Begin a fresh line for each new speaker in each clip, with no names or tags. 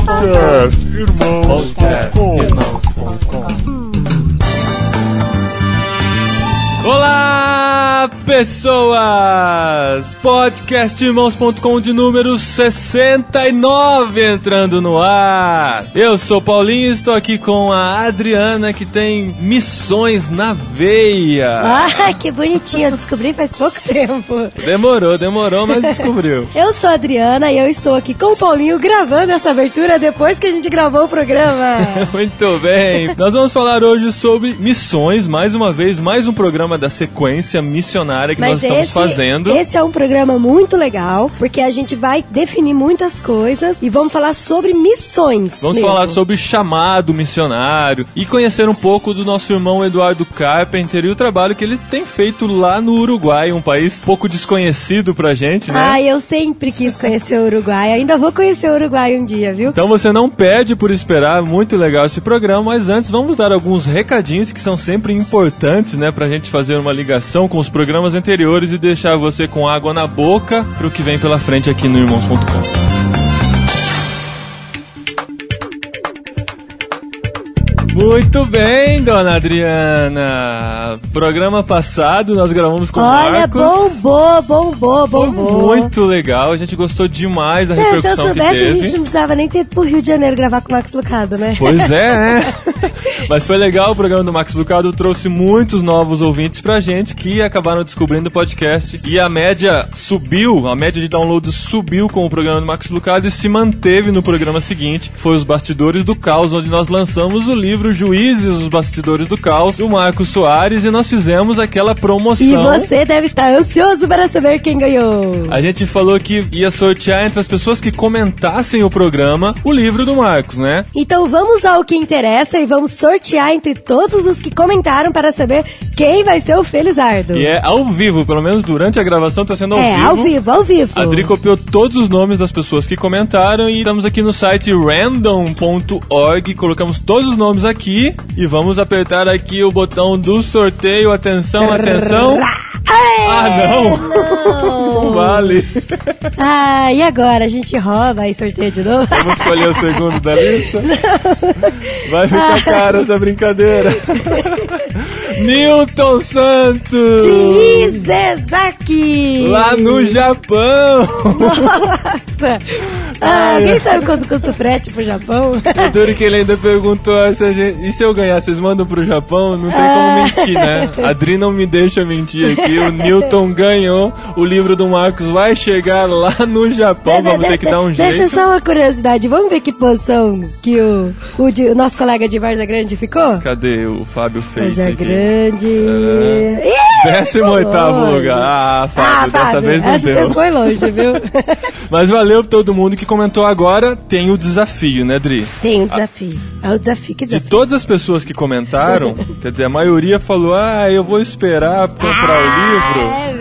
Podcast Irmãos.com
pessoas! Podcastirmãos.com de número 69 entrando no ar. Eu sou Paulinho e estou aqui com a Adriana que tem missões na veia.
Ah, que bonitinho. Eu descobri faz pouco tempo.
Demorou, demorou, mas descobriu.
Eu sou a Adriana e eu estou aqui com o Paulinho gravando essa abertura depois que a gente gravou o programa.
Muito bem. Nós vamos falar hoje sobre missões, mais uma vez, mais um programa da sequência missionária que
Mas
nós estamos
esse,
fazendo.
esse é um programa muito legal, porque a gente vai definir muitas coisas e vamos falar sobre missões.
Vamos
mesmo.
falar sobre chamado missionário e conhecer um pouco do nosso irmão Eduardo Carpenter e o trabalho que ele tem feito lá no Uruguai, um país pouco desconhecido pra gente, né?
Ah, eu sempre quis conhecer o Uruguai. Ainda vou conhecer o Uruguai um dia, viu?
Então você não perde por esperar, muito legal esse programa, mas antes vamos dar alguns recadinhos que são sempre importantes, né, pra gente fazer uma ligação com os programas anteriores e deixar você com água na boca pro que vem pela frente aqui no irmãos.com. Muito bem, dona Adriana. Programa passado nós gravamos com o
Olha,
Marcos.
bombou, bombou,
Foi
bombou.
muito legal, a gente gostou demais da
se eu
repercussão que
soubesse, a gente não precisava nem ter pro Rio de Janeiro gravar com o Max Lucado, né?
Pois é, né? Mas foi legal, o programa do Max Lucado trouxe muitos novos ouvintes pra gente que acabaram descobrindo o podcast. E a média subiu, a média de downloads subiu com o programa do Max Lucado e se manteve no programa seguinte, que foi Os Bastidores do Caos, onde nós lançamos o livro Juízes, os Bastidores do Caos, do Marcos Soares, e nós fizemos aquela
E
promoção.
você deve estar ansioso para saber quem ganhou.
A gente falou que ia sortear entre as pessoas que comentassem o programa o livro do Marcos, né?
Então vamos ao que interessa e vamos sortear entre todos os que comentaram para saber quem vai ser o Felizardo.
E é ao vivo, pelo menos durante a gravação tá sendo ao
é,
vivo.
ao vivo, ao vivo.
A Adri copiou todos os nomes das pessoas que comentaram e estamos aqui no site random.org, colocamos todos os nomes aqui e vamos apertar aqui o botão do sorteio. Atenção, atenção. Ah, não. Não
Não.
vale.
Ah, e agora? A gente rouba e sorteia de novo?
Vamos escolher o segundo da lista. Vai ficar cara essa brincadeira. Newton Santos.
Izezaki!
Lá no Japão.
Nossa! pergunta. Ah, quem sabe quanto custa o frete pro Japão?
Adoro duro que ele ainda perguntou ah, se a gente, e se eu ganhar, vocês mandam pro Japão? Não tem ah. como mentir, né? A não me deixa mentir aqui. O Newton ganhou, o livro do Marcos vai chegar lá no Japão, vamos ter que dar um jeito.
Deixa só uma curiosidade, vamos ver que posição que o, o, de, o nosso colega de Varza Grande ficou?
Cadê o Fábio Feito?
Varza Grande.
É.
Ih! 18
lugar. Ah, Fábio, ah, dessa
Fábio,
vez não deu.
Você foi longe, viu?
Mas valeu todo mundo que comentou agora. Tem o desafio, né, Dri?
Tem o desafio. É o desafio que desafio.
De todas as pessoas que comentaram, quer dizer, a maioria falou: ah, eu vou esperar comprar ah, o livro.
É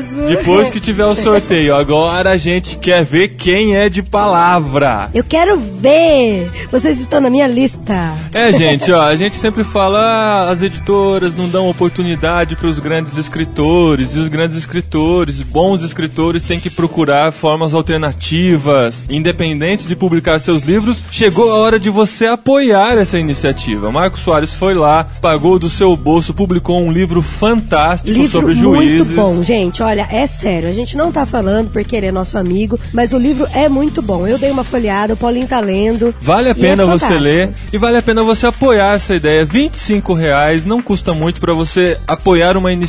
mesmo.
Depois que tiver o sorteio. Agora a gente quer ver quem é de palavra.
Eu quero ver. Vocês estão na minha lista.
É, gente, ó, a gente sempre fala: ah, as editoras não dão oportunidade para os grandes escritores, e os grandes escritores, bons escritores, têm que procurar formas alternativas, independentes de publicar seus livros. Chegou a hora de você apoiar essa iniciativa. Marcos Soares foi lá, pagou do seu bolso, publicou um livro fantástico
Livro
sobre
muito
juízes.
bom, gente. Olha, é sério. A gente não tá falando porque ele é nosso amigo, mas o livro é muito bom. Eu dei uma folheada, o Paulinho tá lendo.
Vale a pena
é
você ler e vale a pena você apoiar essa ideia. 25 reais não custa muito para você apoiar uma iniciativa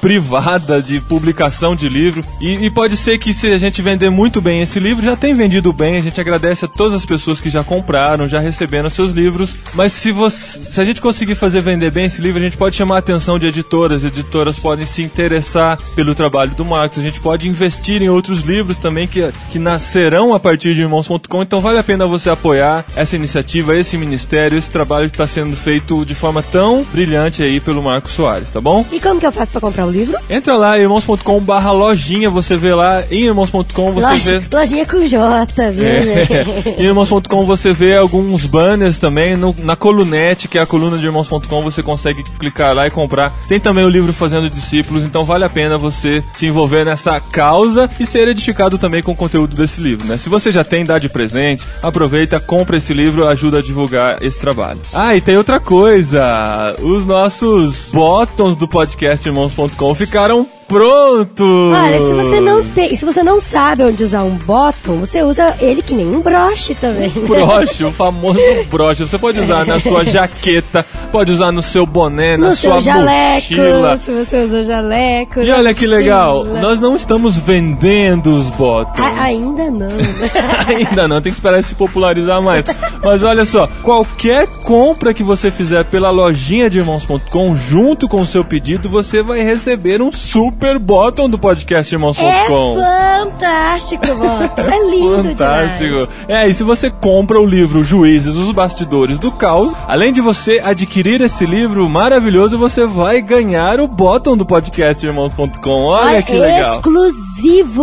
privada de publicação de livro. E, e pode ser que se a gente vender muito bem esse livro, já tem vendido bem. A gente agradece a todas as pessoas que já compraram, já receberam seus livros. Mas se, você, se a gente conseguir fazer vender bem esse livro, a gente pode chamar a atenção de editoras. Editoras podem se interessar pelo trabalho do Marcos. A gente pode investir em outros livros também que, que nascerão a partir de irmãos.com. Então vale a pena você apoiar essa iniciativa, esse ministério, esse trabalho que está sendo feito de forma tão brilhante aí pelo Marcos Soares, tá bom?
E como que eu faço pra comprar o livro?
Entra lá, irmãos.com barra lojinha, você vê lá em irmãos.com você
Loja,
vê.
lojinha com J, viu,
É.
gente?
E no irmãos.com você vê alguns banners também. No- na colunete, que é a coluna de irmãos.com, você consegue clicar lá e comprar. Tem também o livro Fazendo Discípulos, então vale a pena você se envolver nessa causa e ser edificado também com o conteúdo desse livro, né? Se você já tem, dá de presente, aproveita, compra esse livro, ajuda a divulgar esse trabalho. Ah, e tem outra coisa. Os nossos botões do podcast irmãos.com ficaram prontos.
Olha, se você não tem, se você não sabe onde usar um bottom, você usa ele que nem um broche também.
broche, o famoso broche. Você pode usar na sua jaqueta, pode usar no seu boné, na
no
sua
seu jaleco,
mochila.
se você usa jaleco.
E olha que legal, nós não estamos vendendo os botões.
A- ainda não.
Ainda não, tem que esperar se popularizar mais. Mas olha só, qualquer compra que você fizer pela lojinha de irmãos.com, junto com o seu pedido, você vai receber um super bottom do podcast
É
irmãos.com.
fantástico, bottom. É lindo
Fantástico.
demais.
É, e se você compra o livro Juízes, os Bastidores do Caos, além de você adquirir esse livro maravilhoso, você vai ganhar o bottom do podcast irmãos.com. Olha que legal.
Exclusivo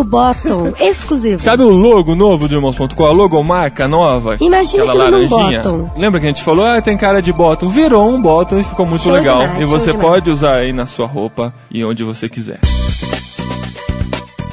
bottom. Exclusivo.
Sabe o logo novo do irmãos.com? A logomarca nova?
Imagina num
laranjinha.
bottom.
Lembra que a gente falou, ah, tem cara de bottom? Virou um bottom e ficou muito
Show
legal.
demais,
e você
demais.
pode usar aí na sua roupa e onde você quiser.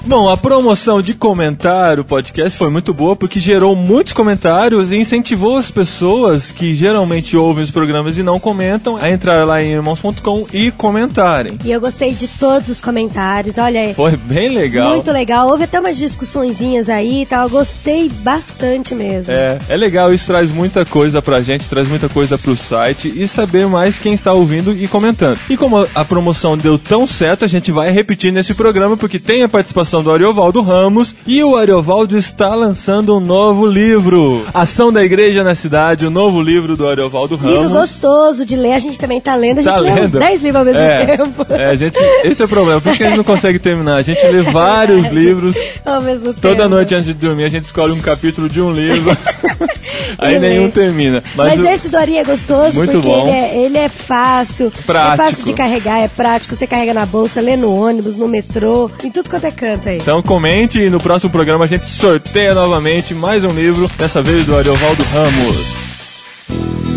Bom, a promoção de comentar o podcast foi muito boa porque gerou muitos comentários e incentivou as pessoas que geralmente ouvem os programas e não comentam a entrar lá em irmãos.com e comentarem.
E eu gostei de todos os comentários. Olha,
Foi bem legal.
muito legal. Houve até umas discussõezinhas aí e tal. Eu gostei bastante mesmo.
É, é legal, isso traz muita coisa pra gente, traz muita coisa pro site e saber mais quem está ouvindo e comentando. E como a promoção deu tão certo, a gente vai repetir nesse programa porque tem a participação do Ariovaldo Ramos e o Ariovaldo está lançando um novo livro. Ação da Igreja na Cidade, o novo livro do Ariovaldo
Livro
Ramos.
gostoso de ler, a gente também tá lendo, a gente
Tá
lê uns
lendo?
10 livros ao mesmo
é,
tempo.
É, a gente, esse é o problema, por isso que a gente não consegue terminar. A gente lê vários livros
Ao mesmo tempo.
Toda noite antes de dormir a gente escolhe um capítulo de um livro. Aí nenhum termina.
Mas,
o-
esse do Ari é gostoso
Muito
porque
bom.
ele é, ele é fácil.
Prático.
É fácil de carregar, é prático. Você carrega na bolsa, lê no ônibus, no metrô, em tudo quanto é canto aí.
Então comente e no próximo programa a gente sorteia novamente mais um livro, dessa vez do Ariovaldo Ramos.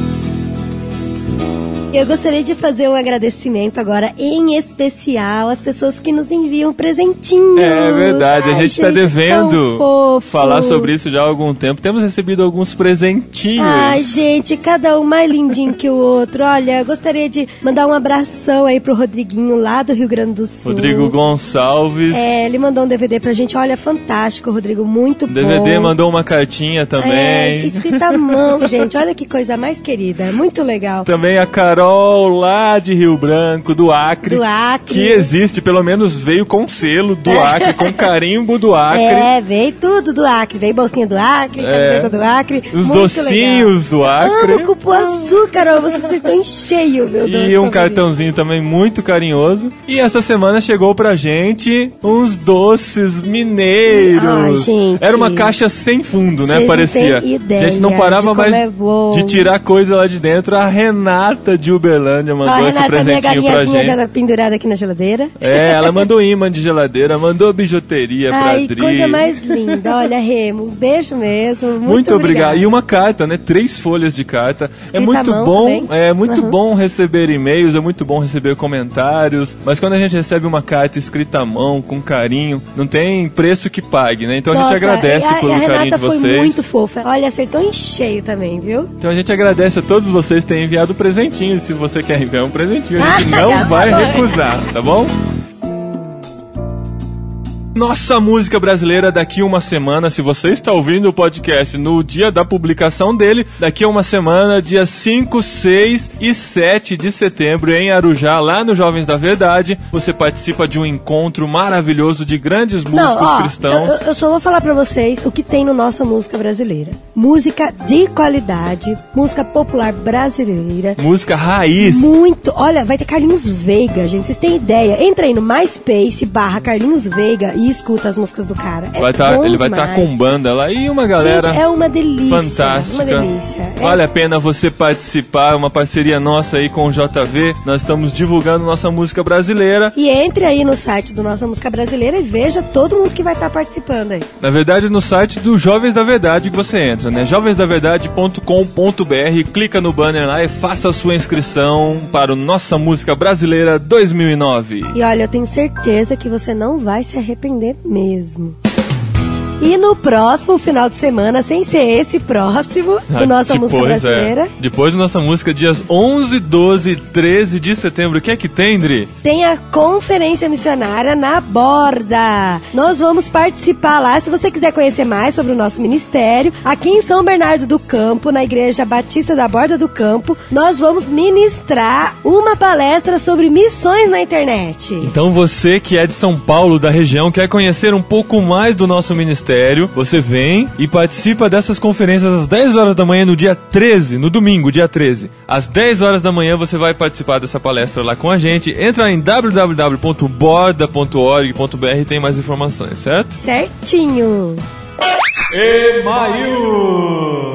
Eu gostaria de fazer um agradecimento agora, em especial, às pessoas que nos enviam presentinhos.
É verdade, a
Ai,
gente está devendo falar sobre isso já há algum tempo. Temos recebido alguns presentinhos.
Ai, gente, cada um mais lindinho que o outro. Olha, eu gostaria de mandar um abração aí pro Rodriguinho lá do Rio Grande do Sul.
Rodrigo Gonçalves.
É, ele mandou um DVD pra gente. Olha, fantástico, Rodrigo, muito bom.
DVD mandou uma cartinha também.
É, escrita à mão, gente. Olha que coisa mais querida. Muito legal.
Também a Carol lá de Rio Branco, do Acre.
Do Acre.
Que existe, pelo menos veio com selo do Acre, com carimbo do Acre.
É, veio tudo do Acre. Veio bolsinha do Acre,
É.
camiseta do Acre.
Os docinhos do
legal.
Acre.
Amo cupuaçu, Carol. Você acertou em cheio, meu Deus.
E um cartãozinho também muito carinhoso. E essa semana chegou pra gente uns doces mineiros.
Ai.
Era uma caixa sem fundo, né?
Vocês não
Parecia.
têm ideia
a gente não parava mais
é
de tirar coisa lá de dentro. A Renata de Uberlândia mandou
A
esse
Renata, minha
presentinho pra
galinhazinha
gente.
já pendurada aqui na geladeira.
É, ela mandou imã de geladeira, mandou bijuteria pra
Ai,
Adri.
coisa mais linda. Olha, Remo, um beijo mesmo. Muito,
Muito, obrigado.
obrigada.
E uma carta, né? Três folhas de carta. é
Escrita
muito
à mão
bom,
também.
é muito
Uhum.
bom receber e-mails, é muito bom receber comentários. Mas quando a gente recebe uma carta escrita à mão, com carinho, não tem preço que pague, né? Então a gente
Nossa,
agradece
a,
pelo
a
carinho de
foi
vocês.
muito fofa. Olha, acertou em cheio também, viu?
Então a gente agradece a todos vocês que têm enviado presentinhos. Se você quer enviar um presentinho, a gente
Ah,
não
tá
vai recusar, tá bom? Nossa música brasileira daqui uma semana, se você está ouvindo o podcast no dia da publicação dele, daqui a uma semana, dia 5, 6 e 7 de setembro, em Arujá, lá no Jovens da Verdade, você participa de um encontro maravilhoso de grandes músicos
Não, ó,
cristãos.
Eu, eu só vou falar pra vocês o que tem no nossa música brasileira. Música de qualidade, música popular brasileira.
Música raiz.
Muito. Olha, vai ter Carlinhos Veiga, gente. Vocês têm ideia? Entra aí no MySpace barra Carlinhos Veiga e e escuta as músicas do cara. É
Vai tá, ele vai estar
demais.
com banda lá e uma galera
Gente, é uma delícia.
fantástica.
Uma delícia. É-
Vale a pena você participar, é uma parceria nossa aí com o JV. Nós estamos divulgando nossa música brasileira.
E entre aí no site do Nossa Música Brasileira e veja todo mundo que vai estar participando aí.
Na verdade, no site do Jovens da Verdade que você entra, né? jovensdaverdade.com.br, clica no banner lá e faça a sua inscrição para o Nossa Música Brasileira 2009.
E olha, eu tenho certeza que você não vai se arrepender mesmo. E no próximo final de semana, sem ser esse próximo, do Nossa
depois,
Música Brasileira,
é. Depois da nossa música, dias 11, 12 e 13 de setembro. O que é que tem, Dri?
tem a Conferência Missionária na Borda. Nós vamos participar lá. Se você quiser conhecer mais sobre o nosso ministério, aqui em São Bernardo do Campo, na Igreja Batista da Borda do Campo, nós vamos ministrar uma palestra sobre missões na internet.
Então você que é de São Paulo, da região, quer conhecer um pouco mais do nosso ministério, você vem e participa dessas conferências às 10 horas da manhã no dia 13, no domingo, dia 13. Às 10 horas da manhã você vai participar dessa palestra lá com a gente. Entra em www.borda.org.br e tem mais informações, certo?
Certinho.
Email!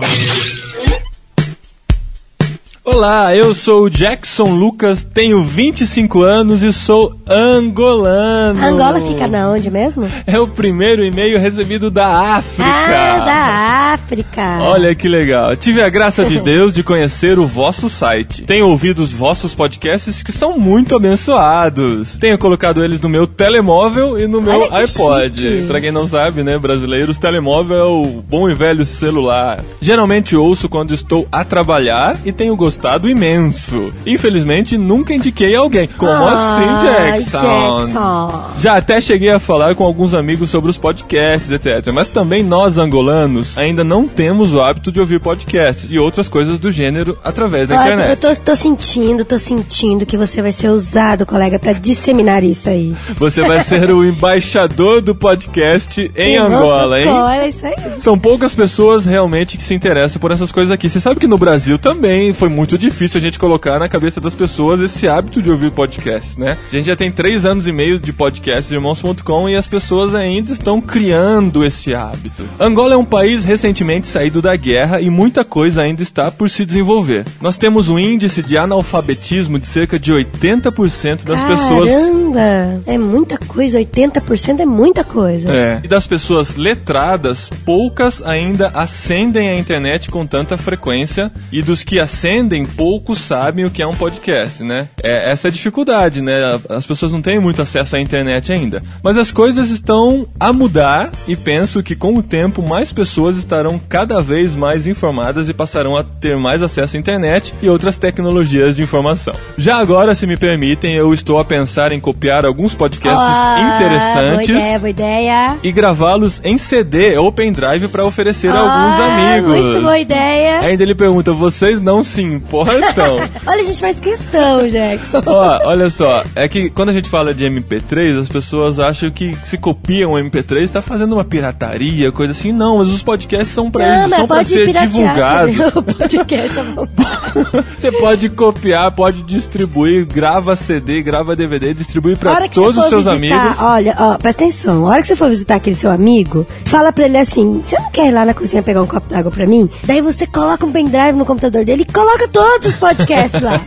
Olá, eu sou o Jackson Lucas, tenho 25 anos e sou angolano.
Angola fica na onde mesmo?
É o primeiro e-mail recebido da África.
Ah, da África.
Olha que legal. Tive a graça de Deus de conhecer o vosso site. Tenho ouvido os vossos podcasts que são muito abençoados. Tenho colocado eles no meu telemóvel e no meu iPod.
chique.
Pra quem não sabe, né, brasileiros, telemóvel é o bom e velho celular. Geralmente ouço quando estou a trabalhar e tenho gostado imenso. Infelizmente, nunca indiquei alguém. Como assim,
Ai,
Jackson?
Jackson.
Já até cheguei a falar com alguns amigos sobre os podcasts, etc. Mas também nós, angolanos, ainda não temos o hábito de ouvir podcasts e outras coisas do gênero através da
eu
internet.
tô, tô sentindo, tô sentindo que você vai ser usado, colega, pra disseminar isso aí.
Você vai ser o embaixador do podcast em Angola, hein?
Olha, isso aí.
São poucas pessoas realmente que se interessam por essas coisas aqui. Você sabe que no Brasil também foi muito difícil a gente colocar na cabeça das pessoas esse hábito de ouvir podcasts, né? A gente já tem três anos e meio de podcast irmãos.com e as pessoas ainda estão criando esse hábito. Angola é um país recentemente saído da guerra e muita coisa ainda está por se desenvolver. Nós temos um índice de analfabetismo de cerca de 80% das pessoas
Caramba, é muita coisa, 80% é muita coisa.
É. E das pessoas letradas, poucas ainda acendem a internet com tanta frequência e dos que acendem, poucos sabem o que é um podcast, né? É essa é a dificuldade, né? As pessoas não têm muito acesso à internet ainda. Mas as coisas estão a mudar e penso que com o tempo mais pessoas estarão cada vez mais informadas e passarão a ter mais acesso à internet e outras tecnologias de informação. Já agora, se me permitem, eu estou a pensar em copiar alguns podcasts
Ah,
interessantes
Boa ideia, boa ideia.
e gravá-los em CD ou pendrive para oferecer a alguns
Ah,
amigos.
Muito boa ideia.
Ainda ele pergunta: vocês não se importam?
Olha, a gente faz questão, Jackson.
Ó, olha só, é que quando a gente fala de MP3, as pessoas acham que se copiam o MP3 está fazendo uma pirataria, coisa assim. Não, mas os podcasts são para isso, são para
pode
ser divulgados.
o podcast vontade.
Você pode copiar, pode distribuir, grava CD, grava DVD, distribui para todos os seus
visitar,
amigos.
Olha, ó, presta atenção. A hora que você for visitar aquele seu amigo, fala pra ele assim: você não quer ir lá na cozinha pegar um copo d'água pra mim? Daí você coloca um pendrive no computador dele e coloca todos os podcasts lá.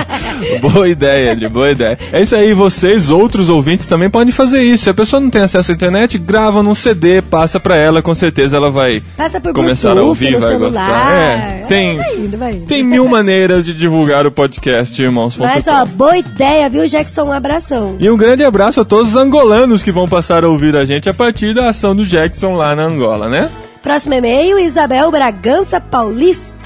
boa ideia, Eli, boa ideia. É isso aí, vocês, outros ouvintes, também podem fazer isso. Se a pessoa não tem acesso à internet, grava num CD, passa pra ela, com certeza ela vai
Passa por
começar a
Bluetooth,
ouvir,
no
vai
celular.
gostar. É, tem,
Vai indo, vai indo.
tem mil maneiras de divulgar o podcast, irmãos.
Mas ó, boa ideia, viu, Jackson? Um abração.
E um grande abraço a todos os angolanos que vão passar a ouvir a gente a partir da ação do Jackson lá na Angola, né?
Próximo e-mail, Isabel Bragança Paulista.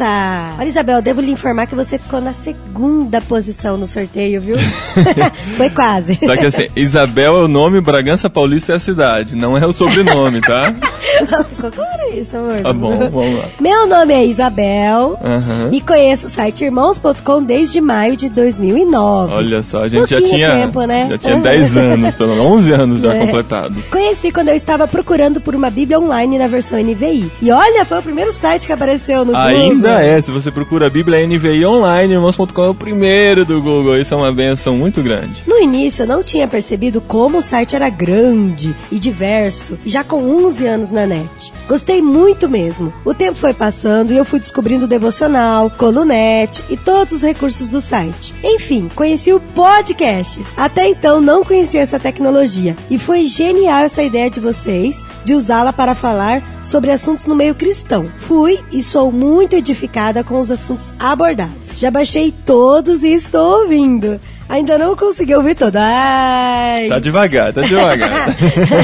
Olha, Isabel, devo lhe informar que você ficou na segunda posição no sorteio, viu? Foi quase.
Só que assim, Isabel é o nome, Bragança Paulista é a cidade, não é o sobrenome, tá?
Ficou claro isso, amor?
Tá bom, vamos lá.
Meu nome é Isabel
Aham.
e conheço o site irmãos.com desde maio de 2009.
Olha só, a gente já
Pouquinho
tinha,
tempo, né?
já tinha 10 anos, pelo menos 11 anos já
É.
completados.
Conheci quando eu estava procurando por uma Bíblia online na versão NVI. E olha, foi o primeiro site que apareceu no Google.
Ainda é, se você procura a Bíblia NVI online, irmãos.com é o primeiro do Google. Isso é uma benção muito grande.
No início eu não tinha percebido como o site era grande e diverso, já com 11 anos na net. Gostei muito mesmo. O tempo foi passando e eu fui descobrindo o devocional, colunete e todos os recursos do site. Enfim, conheci o podcast. Até então não conhecia essa tecnologia e foi genial essa ideia de vocês de usá-la para falar sobre assuntos no meio cristão. Fui e sou muito edificada com os assuntos abordados. Já baixei todos e estou ouvindo. Ainda não consegui ouvir todo. Ai.
Tá devagar, tá devagar.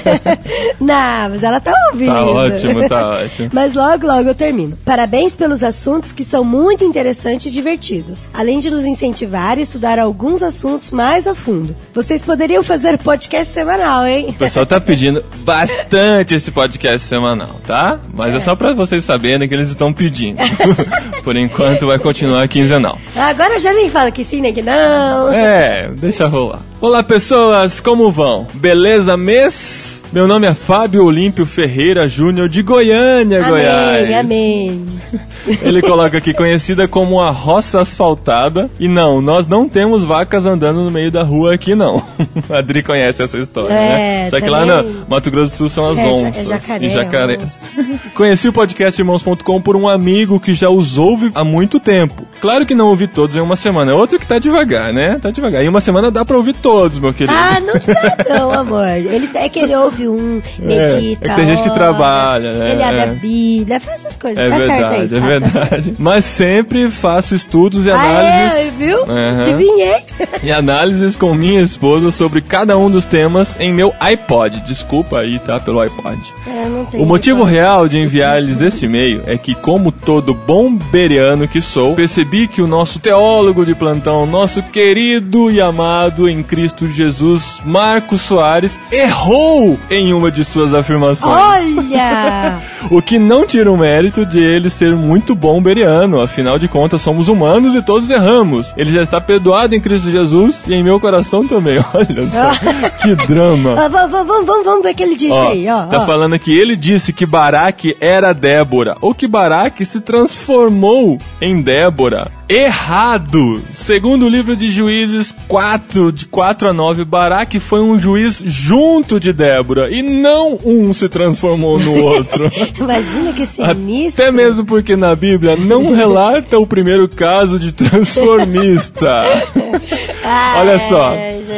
não, mas ela tá ouvindo.
tá ótimo, tá ótimo.
Mas logo, logo eu termino. Parabéns pelos assuntos que são muito interessantes e divertidos. Além de nos incentivar a estudar alguns assuntos mais a fundo. Vocês poderiam fazer podcast semanal, hein?
O pessoal tá pedindo bastante esse podcast semanal, tá? Mas é, só pra vocês saberem que eles estão pedindo. Por enquanto vai continuar quinzenal.
Agora já nem fala que sim, nem que não.
É, deixa rolar. Olá pessoas, como vão? Beleza, mês? Meu nome é Fábio Olímpio Ferreira Júnior de Goiânia, Goiás.
Amém, amém.
Ele coloca aqui conhecida como a roça asfaltada. E não, nós não temos vacas andando no meio da rua aqui, não. A Adri conhece essa história,
É,
né? Só que lá no Mato Grosso do Sul são as
É, é
onças
jacaré,
e jacarés. Conheci o podcast Irmãos.com por um amigo que já os ouve há muito tempo. Claro que não ouvi todos em uma semana. É outro que tá devagar, né? Tá devagar. Em uma semana dá pra ouvir todos, meu querido.
Ah, não dá não, amor. Ele, é que ele ouve um, medita,
é que tem gente que trabalha, né?
Ele abre
É.
a Bíblia, faz essas coisas.
É
tá certo aí.
verdade, é
tá
verdade. Mas sempre faço estudos e
Ah,
análises.
é, viu?
Aham.
Adivinhei.
e análises com minha esposa sobre cada um dos temas em meu iPod. Desculpa aí, tá? Pelo iPod.
É, não tem
O motivo
jeito.
real de enviar-lhes este e-mail é que, como todo bom beriano que sou, percebi que o nosso teólogo de plantão, nosso querido e amado em Cristo Jesus, Marcos Soares, errou em uma de suas afirmações.
Olha!
O que não tira o mérito de ele ser muito bom beriano, afinal de contas somos humanos e todos erramos. Ele já está perdoado em Cristo Jesus e em meu coração também. Olha só, que drama.
Ah, vamos, vamos, vamos, vamos ver o que ele disse
Ó,
aí, ó.
tá
ó.
falando que ele disse que Baraque era Débora, ou que Baraque se transformou em Débora. Errado! Segundo o livro de Juízes 4, de 4 a 9, Baraque foi um juiz junto de Débora, e não um se transformou no outro.
Imagina que sinistro.
Até mesmo porque na Bíblia não relata o primeiro caso de transformista. Olha só.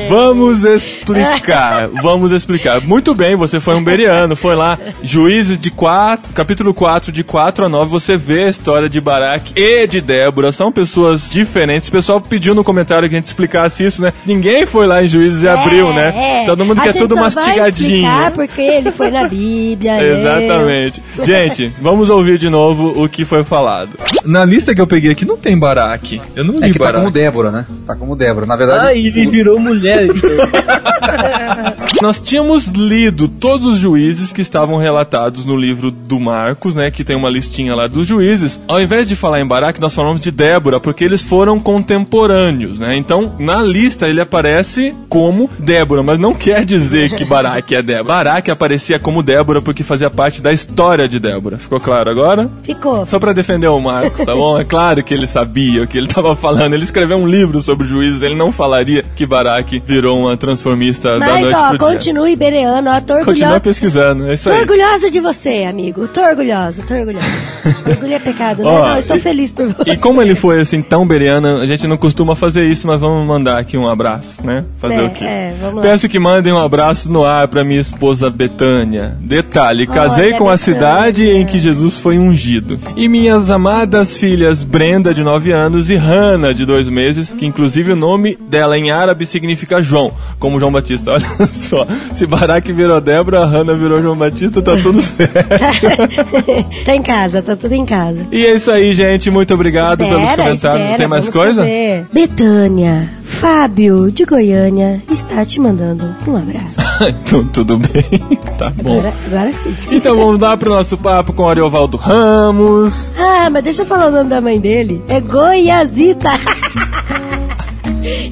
Vamos explicar, vamos explicar. Muito bem, você foi um beriano, foi lá, Juízes de 4, capítulo 4, de 4 a 9, você vê a história de Baraque e de Débora, são pessoas diferentes. O pessoal pediu no comentário que a gente explicasse isso, né? Ninguém foi lá em Juízes e abriu, né?
É,
Todo mundo
a
quer
gente
tudo
só
mastigadinho.
Vai explicar porque ele foi na Bíblia. leu.
Exatamente. Gente, vamos ouvir de novo o que foi falado. Na lista que eu peguei aqui não tem Baraque. Eu não li
É que tá
Baraque.
como Débora, né? Tá como Débora. Na verdade.
Ah, ele virou mulher.
Nós tínhamos lido todos os juízes que estavam relatados no livro do Marcos, né? Que tem uma listinha lá dos juízes. Ao invés de falar em Baraque, nós falamos de Débora, porque eles foram contemporâneos, né? Então, na lista ele aparece como Débora, mas não quer dizer que Baraque é Débora. Baraque aparecia como Débora porque fazia parte da história de Débora. Ficou claro agora?
Ficou.
Só pra defender o Marcos, tá bom? É claro que ele sabia o que ele tava falando. Ele escreveu um livro sobre juízes, ele não falaria que Baraque virou uma transformista da
Mas,
noite
ó,
pro dia.
continue bereano, ó, tô
Continua
orgulhosa.
pesquisando, é isso
Tô
aí.
orgulhosa de você, amigo. Tô orgulhosa, tô orgulhosa. Orgulho é pecado, né?
Ó,
não, estou
e-
feliz por você.
E como ele foi assim tão beriano, a gente não costuma fazer isso, mas vamos mandar aqui um abraço, né? Fazer
É,
o quê?
é.
Peço que mandem um abraço no ar pra minha esposa Betânia. Detalhe, casei com a
Betânia.
cidade em que Jesus foi ungido. E minhas amadas filhas Brenda, de 9 anos, e Hannah, de 2 meses, que inclusive o nome dela em árabe significa João, como João Batista. Olha só, se Baraque virou Débora, Hannah virou João Batista, tá tudo certo.
tá em casa, tá tudo em casa.
E é isso aí, gente. Muito obrigado pelos
Espera,
comentários.
espera,
Tem mais coisa?
fazer. Betânia, Fábio, de Goiânia, está te mandando um abraço.
então tudo bem. Tá bom.
Agora, agora sim.
Então vamos dar pro nosso papo com o Ariovaldo Ramos.
Ah, mas deixa eu falar o nome da mãe dele. É Goiazita.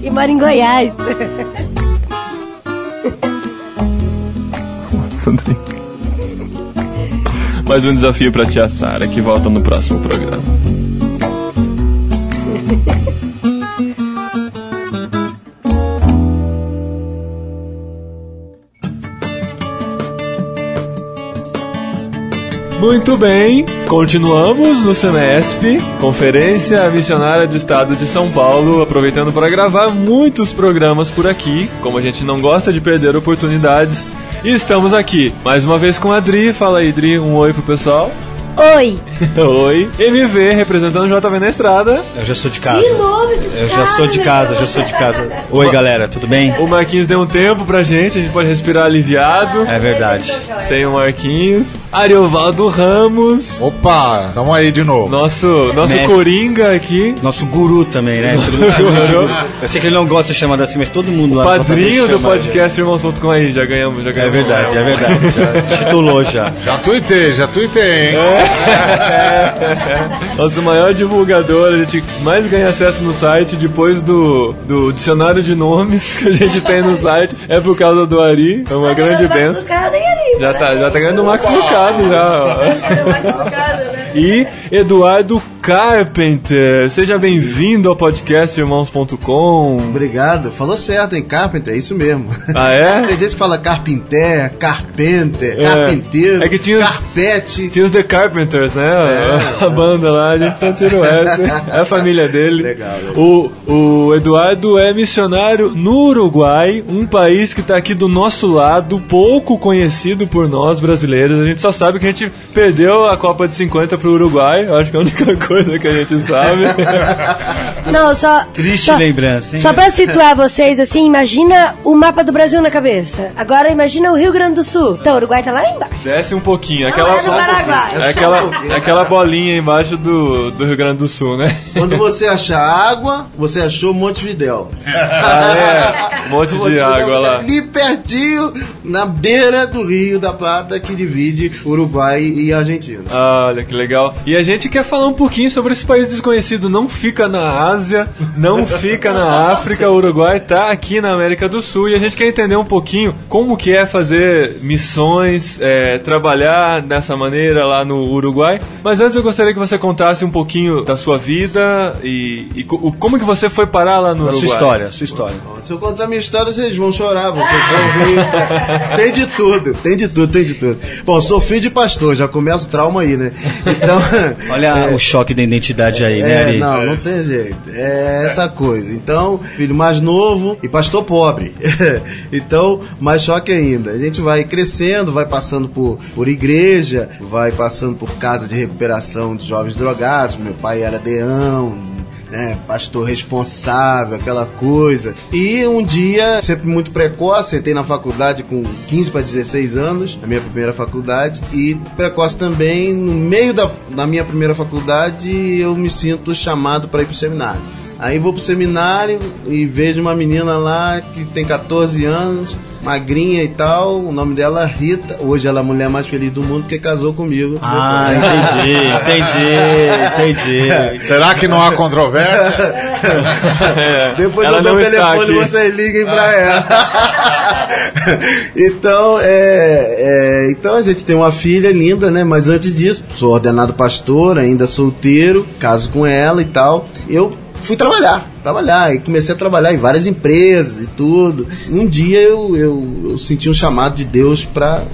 E mora em Goiás.
Mais um desafio pra tia Sara, que volta no próximo programa. Muito bem, continuamos no Semesp, Conferência Missionária do Estado de São Paulo, aproveitando para gravar muitos programas por aqui, como a gente não gosta de perder oportunidades. E estamos aqui, mais uma vez com a Dri. Fala aí, Dri, um oi pro pessoal.
Oi.
oi. MV, representando o JV na estrada.
Eu já sou de casa.
De novo
Eu já sou de casa, já sou de casa. Oi, galera, tudo bem?
O Marquinhos deu um tempo pra gente, a gente pode respirar aliviado.
É verdade.
Sem o Marquinhos. Ariovaldo Ramos.
Opa, tamo aí de novo.
Nosso, nosso
Mestre.
Coringa aqui.
Nosso guru também, né? Guru. Eu sei que ele não gosta de ser chamado assim, mas todo mundo lá.
Padrinho do podcast Irmão Solto com aí. Já ganhamos, já
É
ganhamos.
verdade, é verdade. Já titulou já.
Já tuitei, já tuitei, hein?
Nosso maior divulgador, a gente mais ganha acesso no site depois do, do dicionário de nomes que a gente tem no site. É por causa do Ari, é uma grande benção. Já tá, já tá ganhando o Max Lucado já. ó. E Eduardo Carpenter. Seja bem-vindo ao podcast irmãos.com.
Obrigado. Falou certo, hein? Carpenter, é isso mesmo.
Ah, é?
Tem gente que fala carpinter, carpenter,
É.
carpinteiro,
É que tinha os-
carpete.
Tinha os The Carpenters, né?
É.
A banda lá, a gente só tirou essa. É a família dele.
Legal, legal.
O, o Eduardo é missionário no Uruguai, um país que tá aqui do nosso lado, pouco conhecido por nós brasileiros. A gente só sabe que a gente perdeu a Copa de 50 pro Uruguai. Eu acho que é a única coisa que a gente sabe.
Não, só.
Triste
só,
lembrança, hein?
Só pra situar vocês, assim, imagina o mapa do Brasil na cabeça. Agora imagina o Rio Grande do Sul. Então, o Uruguai tá lá embaixo.
Desce um pouquinho. Aquela,
Não, é no Paraguai.
é aquela, é aquela bolinha embaixo do, do Rio Grande do Sul, né?
Quando você achar água, você achou Montevidéu.
Ah, é. Um monte de água lá.
Ali pertinho, na beira do Rio da Plata, que divide Uruguai e Argentina.
Olha que legal. E a gente quer falar um pouquinho sobre esse país desconhecido. Não fica na Ásia, não fica na África. O Uruguai tá aqui na América do Sul e a gente quer entender um pouquinho como que é fazer missões, é, trabalhar dessa maneira lá no Uruguai. Mas antes eu gostaria que você contasse um pouquinho da sua vida e, e como que você foi parar lá no
A sua
Uruguai.
história, sua história.
Se eu contar minha história, vocês vão chorar, vocês vão rir. Tem de tudo, tem de tudo, tem de tudo. Bom, sou filho de pastor, já começa o trauma aí, né? Então.
Olha o choque da identidade aí, né,
É,
Ari?
não, não tem jeito. É essa coisa. Então, filho mais novo e pastor pobre. então, mais choque ainda. A gente vai crescendo, vai passando por, por igreja, vai passando por casa de recuperação de jovens drogados. Meu pai era deão, né, pastor responsável, aquela coisa. E um dia, sempre muito precoce, entrei na faculdade com 15 para 16 anos, na minha primeira faculdade, e precoce também, no meio da, da minha primeira faculdade, eu me sinto chamado para ir para o seminário. Aí vou pro seminário e vejo uma menina lá que tem 14 anos, magrinha e tal, o nome dela é Rita. Hoje ela é a mulher mais feliz do mundo porque casou comigo.
Ah, entendi, entendi, entendi.
Será que não há controvérsia?
Depois
Ela
eu dou o telefone
aqui.
vocês liguem pra ela. então, é, é, então a gente tem uma filha linda, né? Mas antes disso, sou ordenado pastor, ainda solteiro, caso com ela e tal. Eu fui trabalhar, trabalhar, e comecei a trabalhar em várias empresas e tudo. Um dia eu, eu, eu senti um chamado de Deus pra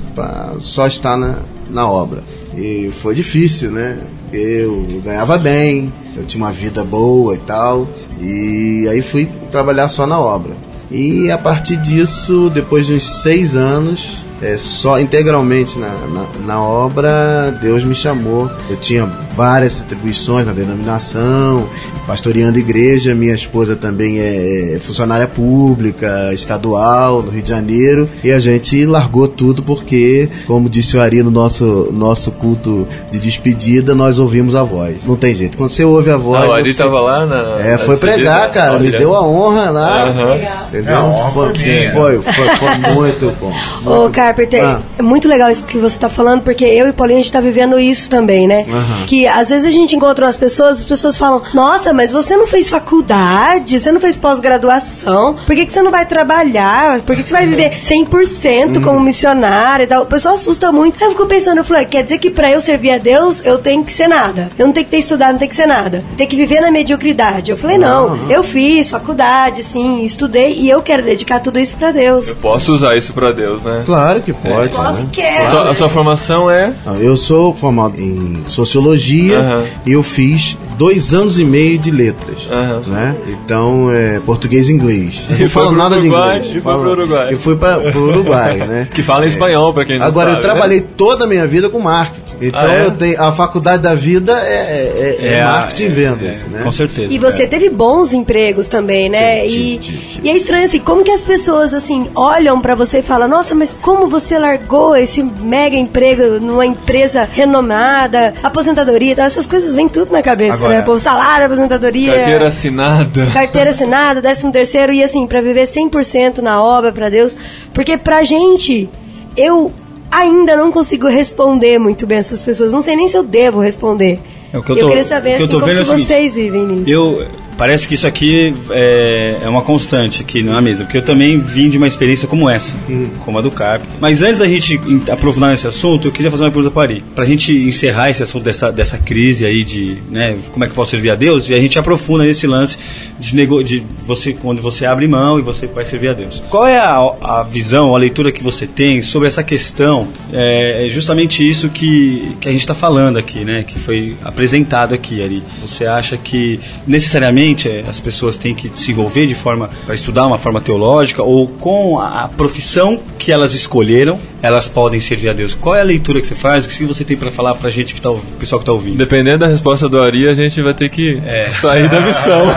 só estar na, na obra. E foi difícil, né? Eu ganhava bem, eu tinha uma vida boa e tal, e aí fui trabalhar só na obra. E a partir disso, depois de uns seis anos, é, só integralmente na, na, na obra, Deus me chamou. Eu tinha várias atribuições na denominação, pastoreando igreja. Minha esposa também é, é funcionária pública, estadual, no Rio de Janeiro. E a gente largou tudo porque, como disse o Ari no nosso, nosso culto de despedida, nós ouvimos a voz. Não tem jeito. Quando você ouve a voz.
Ah, o Ari
você...
tava lá na.
É,
na
foi pregar,
despedida?
cara. Me
Olha.
deu a honra lá.
Aham.
Entendeu?
É, a honra foi
foi, foi, foi muito bom.
Ô, Carpenter,
Ah.
é muito legal isso que você tá falando, porque eu e Paulinho a gente tá vivendo isso também, né?
Aham.
Que às vezes a gente encontra umas pessoas, as pessoas falam, nossa, mas você não fez faculdade, você não fez pós-graduação, por que, que você não vai trabalhar? Por que, que você vai viver 100% como missionário e tal? O pessoal assusta muito. Aí eu fico pensando, eu falei, quer dizer que pra eu servir a Deus, eu tenho que ser nada. Eu não tenho que ter estudado, não tenho que ser nada. Tem que viver na mediocridade. Eu falei, não, eu fiz faculdade, sim, estudei e eu quero dedicar tudo isso pra Deus.
Eu posso usar isso pra Deus, né?
Claro que pode.
Posso,
né?
quero.
Sua- a sua formação é.
Eu sou formado em sociologia e eu fiz dois anos e meio de letras,
Aham.
né? Então, é português e inglês. Eu
E
não falo nada de
Uruguai,
inglês.
e foi
Falo-
pro Uruguai.
Eu fui para o Uruguai, né?
Que fala em espanhol, pra quem não
Agora,
sabe.
eu trabalhei toda a minha vida com marketing. Então,
Ah, é?
eu tenho a faculdade da vida é, é- é
a-
marketing e vendas,
é,
né?
Com certeza.
E você teve bons empregos também, né?
Tive,
E,
tive, tive.
e é estranho assim, como que as pessoas assim olham pra você e falam: "Nossa, mas como você largou esse mega emprego numa empresa renomada, aposentadoria, e tal, essas coisas vêm tudo na cabeça,
Agora-
né? Pô, salário, aposentadoria,
Carteira assinada.
carteira assinada, décimo terceiro e assim, pra viver 100% na obra pra Deus, porque pra gente eu ainda não consigo responder muito bem essas pessoas, não sei nem se eu devo responder.
É, o que eu
eu
tô-
queria saber
que eu
assim,
tô
como
vendo é
que vocês vivem nisso.
Eu parece que isso aqui é, é uma constante aqui na mesa, porque eu também vim de uma experiência como essa, como a do Carp. Mas antes da gente aprofundar nesse assunto, eu queria fazer uma pergunta para Ari. Pra gente encerrar esse assunto dessa, dessa crise aí de, né, como é que eu posso servir a Deus, e a gente aprofunda nesse lance de, nego, de você quando você abre mão e você vai servir a Deus. Qual é a, a visão, a leitura que você tem sobre essa questão? É, é justamente isso que, que a gente está falando aqui, né? Que foi apresentado aqui, Ari. Você acha que necessariamente é, as pessoas têm que se envolver de forma para estudar uma forma teológica ou com a profissão que elas escolheram, elas podem servir a Deus? Qual é a leitura que você faz? O que você tem para falar para gente que tá, ouv- pessoal que está ouvindo?
Dependendo da resposta do Ari, a gente vai ter que
É.
sair da missão.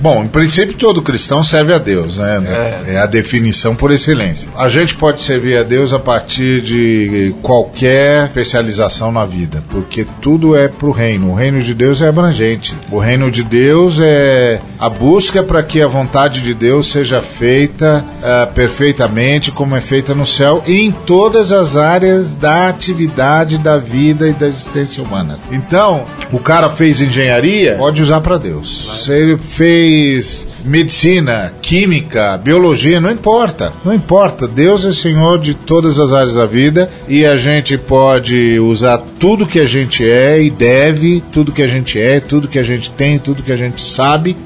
Bom, em princípio todo cristão serve a Deus, né? É. a definição por excelência. A gente pode servir a Deus a partir de qualquer especialização na vida, porque tudo é pro reino. O reino de Deus é abrangente. O reino de Deus é a busca para que a vontade de Deus seja feita ah, perfeitamente como é feita no céu em todas as áreas da atividade da vida e da existência humana. Então, o cara fez engenharia, pode usar para Deus. Se ele fez medicina, química, biologia, não importa. Não importa. Deus é Senhor de todas as áreas da vida e a gente pode usar tudo que a gente é e deve, tudo que a gente é, tudo que a gente tem, tudo que a gente sabe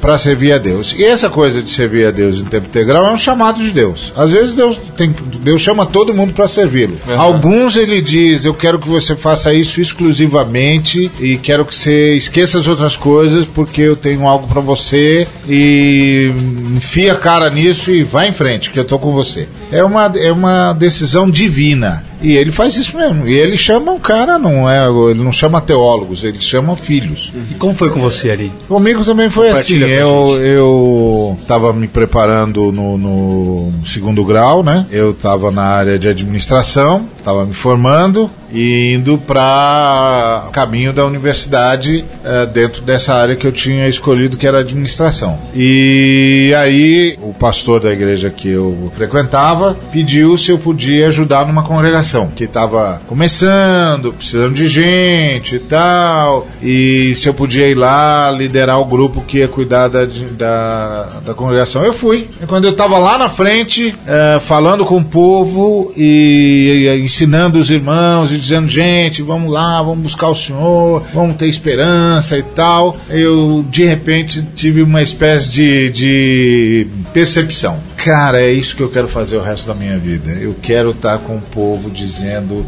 para servir a Deus. E essa coisa de servir a Deus em tempo integral é um chamado de Deus. Às vezes Deus tem Deus chama todo mundo para servi-lo.
Uhum.
Alguns ele diz: "Eu quero que você faça isso exclusivamente e quero que você esqueça as outras coisas porque eu tenho algo para você e enfia a cara nisso e vai em frente, que eu tô com você. É uma, é uma decisão divina. E ele faz isso mesmo. E ele chama um cara, não é, ele não chama teólogos, ele chama filhos.
E como foi com você, Ari?
Comigo também foi assim. Eu, eu tava me preparando no, no segundo grau, né? Eu tava na área de administração, tava me formando e indo para caminho da universidade eh, dentro dessa área que eu tinha escolhido, que era administração. E aí o pastor da igreja que eu frequentava pediu se eu podia ajudar numa congregação que estava começando, precisando de gente e tal, e se eu podia ir lá liderar o grupo que ia cuidar da, da, da congregação. Eu fui. E quando eu estava lá na frente, eh, falando com o povo e, e ensinando os irmãos e dizendo, gente, vamos lá, vamos buscar o Senhor, vamos ter esperança e tal, eu de repente tive uma espécie de, de percepção. Cara, é isso que eu quero fazer o resto da minha vida. Eu quero estar com o povo dizendo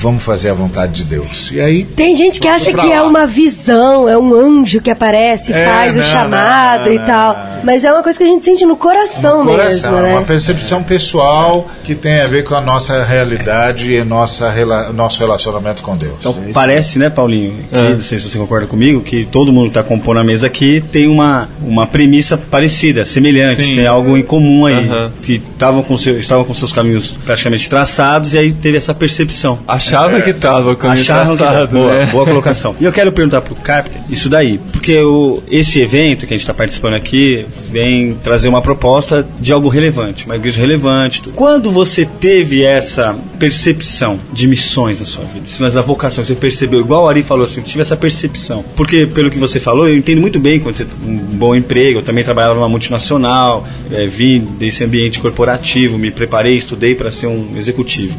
vamos fazer a vontade de Deus. E aí.
Tem gente que acha que é uma visão, é um anjo que aparece,
É,
faz o
não,
chamado
não,
e
não,
tal.
não.
Mas é uma coisa que a gente sente no coração,
Coração,
mesmo, né?
uma percepção pessoal que tem a ver com a nossa realidade e nossa, rela- nosso relacionamento com Deus.
Então parece, né, Paulinho? que,
É.
Não sei se você concorda comigo, que todo mundo que está compondo a mesa aqui tem uma, uma premissa parecida, semelhante,
Sim.
tem algo em comum aí.
Aham.
Que tavam com seu, estavam com seus caminhos praticamente traçados e aí teve essa percepção.
Achava que tava o caminho
Acharam que
traçado,
boa,
né?
boa colocação. E eu quero perguntar pro Carpenter isso daí, porque o, esse evento que a gente está participando aqui vem trazer uma proposta de algo relevante, uma igreja relevante. tudo. Quando você teve essa percepção de missões na sua vida, se nas vocação você percebeu, igual o Ari falou assim, eu tive essa percepção. Porque pelo que você falou, eu entendo muito bem quando você tem um bom emprego, eu também trabalhava numa multinacional, eh, vim desse ambiente corporativo, me preparei, estudei para ser um executivo.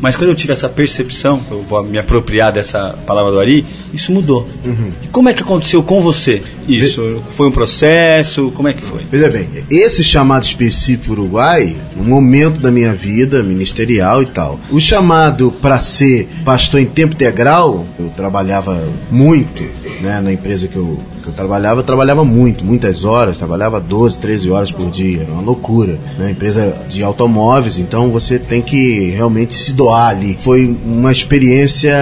Mas quando eu tive essa percepção, eu vou me apropriar dessa palavra do Ari, isso mudou. E como é que aconteceu com você? Isso foi um processo? Como é que foi?
Veja bem, esse chamado específico Uruguai, um momento da minha vida ministerial e tal. O chamado para ser pastor em tempo integral, eu trabalhava muito, né, na empresa que eu, que eu trabalhava, eu trabalhava muito, muitas horas, trabalhava 12, 13 horas por dia, era uma loucura, né, empresa de automóveis, então você tem que realmente se doar ali. Foi uma experiência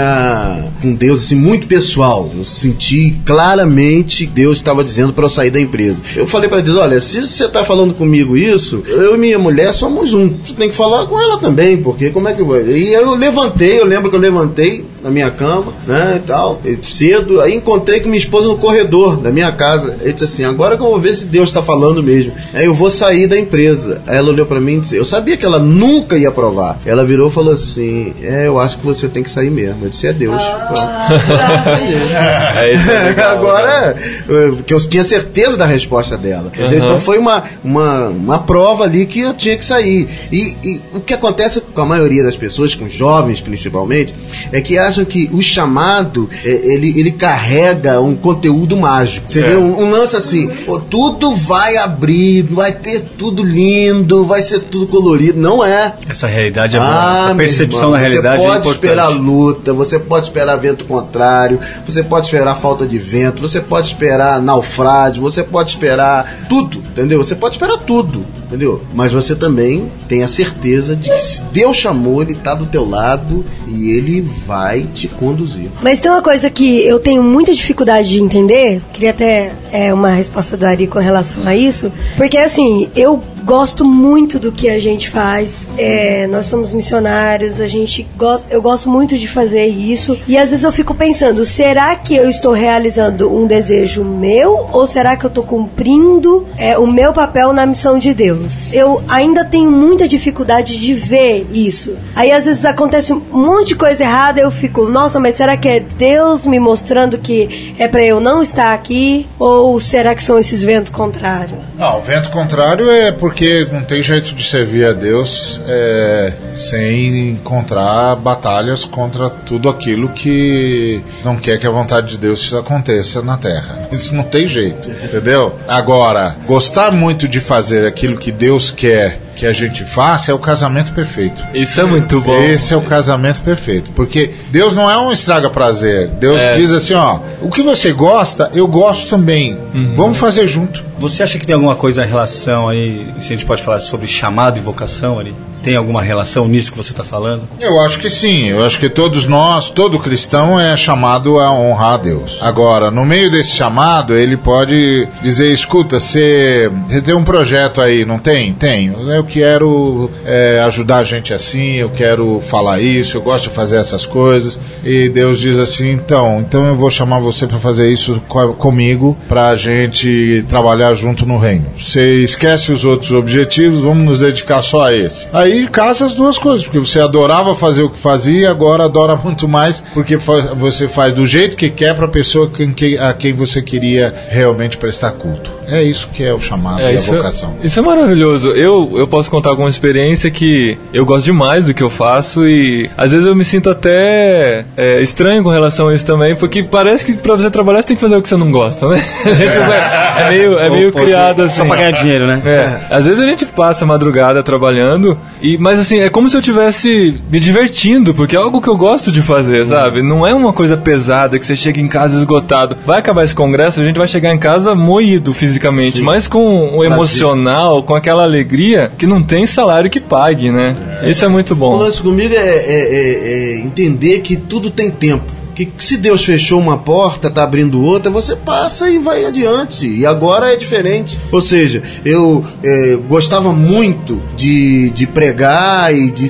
com Deus assim muito pessoal. Eu senti claramente Deus estava dizendo para eu sair da empresa. Eu falei para Deus, olha, se você está falando comigo isso, eu e minha mulher somos um. Você tem que falar com ela também, porque como é que vai? E eu levantei, eu lembro que eu levantei na minha cama, né, e tal, e cedo, aí encontrei com minha esposa no corredor da minha casa. Ele disse assim, agora que eu vou ver se Deus está falando mesmo. Aí eu vou sair da empresa. Aí ela olhou para mim e disse, eu sabia que ela nunca ia aprovar. Ela virou e falou assim, é, eu acho que você tem que sair mesmo. Eu disse, é Deus.
É isso é legal,
Agora, eh, porque eu tinha certeza da resposta dela. entendeu? Então foi uma, uma, uma prova ali que eu tinha que sair. E, e o que acontece com a maioria das pessoas, com jovens principalmente, é que acham que o chamado eh, ele, ele carrega um conteúdo mágico. Entendeu? Um, um lance assim, pô, tudo vai abrir, vai ter tudo lindo, vai ser tudo colorido. Não é.
Essa realidade é boa.
Ah,
Essa percepção
irmão,
da realidade
Você
é
pode
importante.
esperar luta, você pode esperar vento contrário, você pode esperar falta de vento, você pode esperar naufrágio, você pode esperar tudo, entendeu? Você pode esperar tudo, entendeu? Mas você também tem a certeza de que se Deus chamou, Ele está do teu lado e Ele vai te conduzir.
Mas tem uma coisa que eu tenho muita dificuldade de entender, queria até é, uma resposta do Ari com relação a isso, porque assim, eu gosto muito do que a gente faz, é, nós somos missionários, a gente gosta, eu gosto muito de fazer isso, e às vezes eu fico pensando, será que eu estou realizando um desejo meu, ou será que eu estou cumprindo é, o meu papel na missão de Deus? Eu ainda tenho muita dificuldade de ver isso. Aí às vezes acontece um monte de coisa errada, eu fico, nossa, mas será que é Deus me mostrando que é para eu não estar aqui? Ou será que são esses ventos contrários?
Não, o vento contrário é porque não tem jeito de servir a Deus é, sem encontrar batalhas contra tudo aquilo que não quer que a vontade de Deus aconteça na terra. Isso não tem jeito, entendeu? Agora, gostar muito de fazer aquilo que Deus quer que a gente faça é o casamento perfeito.
Isso é muito bom.
Esse é o casamento perfeito. Porque Deus não é um estraga prazer. Deus
É.
diz assim, ó, o que você gosta, eu gosto também. Vamos fazer junto.
Você acha que tem alguma coisa em relação aí, se a gente pode falar sobre chamado e vocação ali? Tem alguma relação nisso que você está falando?
Eu acho que sim. Eu acho que todos nós, todo cristão é chamado a honrar a Deus. Agora, no meio desse chamado, ele pode dizer: escuta, você, tem um projeto aí, não tem? Tenho. Eu quero é, ajudar a gente assim, eu quero falar isso, eu gosto de fazer essas coisas. E Deus diz assim: então, então eu vou chamar você para fazer isso co- comigo, para a gente trabalhar junto no reino. Você esquece os outros objetivos, vamos nos dedicar só a esse. Aí casa as duas coisas, porque você adorava fazer o que fazia, e agora adora muito mais, porque fa- você faz do jeito que quer para a pessoa que- a quem você queria realmente prestar culto. É isso que é o chamado
É,
e a
isso,
vocação.
isso é maravilhoso. Eu, eu posso contar com uma experiência que eu gosto demais do que eu faço e às vezes eu me sinto até é, estranho com relação a isso também, porque parece que pra você trabalhar você tem que fazer o que você não gosta, né? A gente é, é meio, é meio criado assim.
Só pra ganhar dinheiro, né?
É, às vezes a gente passa a madrugada trabalhando, e, mas assim, é como se eu estivesse me divertindo, porque é algo que eu gosto de fazer, sabe? Não é uma coisa pesada que você chega em casa esgotado. Vai acabar esse congresso, a gente vai chegar em casa moído fisicamente, mas com o emocional, com aquela alegria que não tem salário que pague, né? Isso é muito
O
bom.
lance comigo é, é- é- é entender que tudo tem tempo. Que se Deus fechou uma porta, tá abrindo outra, você passa e vai adiante. E agora é diferente. Ou seja, eu é, gostava muito de, de pregar e de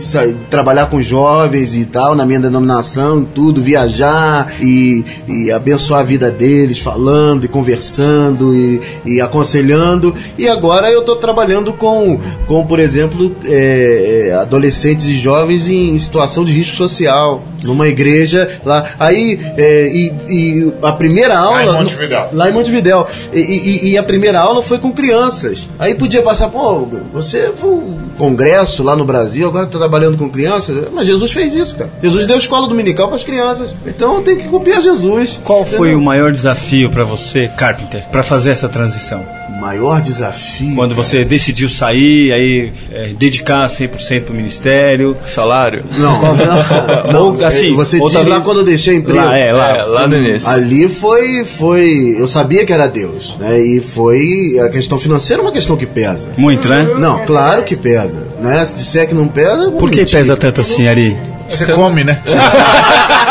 trabalhar com jovens e tal, na minha denominação, tudo, viajar e, e abençoar a vida deles, falando e conversando e, e aconselhando. E agora eu estou trabalhando com, com por exemplo, é, é, adolescentes e jovens em situação de risco social, numa igreja lá. Aí, é, e, e a primeira aula.
Lá em Montevidéu.
Lá em Montevidéu. E, e- e a primeira aula foi com crianças. Aí podia passar, pô, você foi um congresso lá no Brasil, agora tá trabalhando com crianças. Mas Jesus fez isso, cara. Jesus deu escola dominical para as crianças. Então tem que cumprir a Jesus.
Qual foi o maior desafio pra você, Carpenter, pra fazer essa transição?
O maior desafio?
Quando você decidiu sair, aí é, dedicar 100% pro ministério.
Salário?
Não, não, não,
Ou, assim,
você diz
talvez-
lá quando eu deixei emprego.
Lá, é, lá.
É, lá no início.
Ali foi, foi. Eu sabia que era Deus, né? E foi. A questão financeira é uma questão que pesa.
Muito, né?
Não, claro que pesa. Né? Se disser que não pesa. é
Por que
mentira.
pesa tanto assim, Ari?
Você come, né?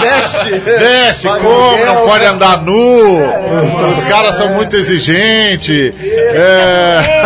Veste!
Veste,
aluguel,
não pode
né?
andar nu. Os caras são muito exigentes. É.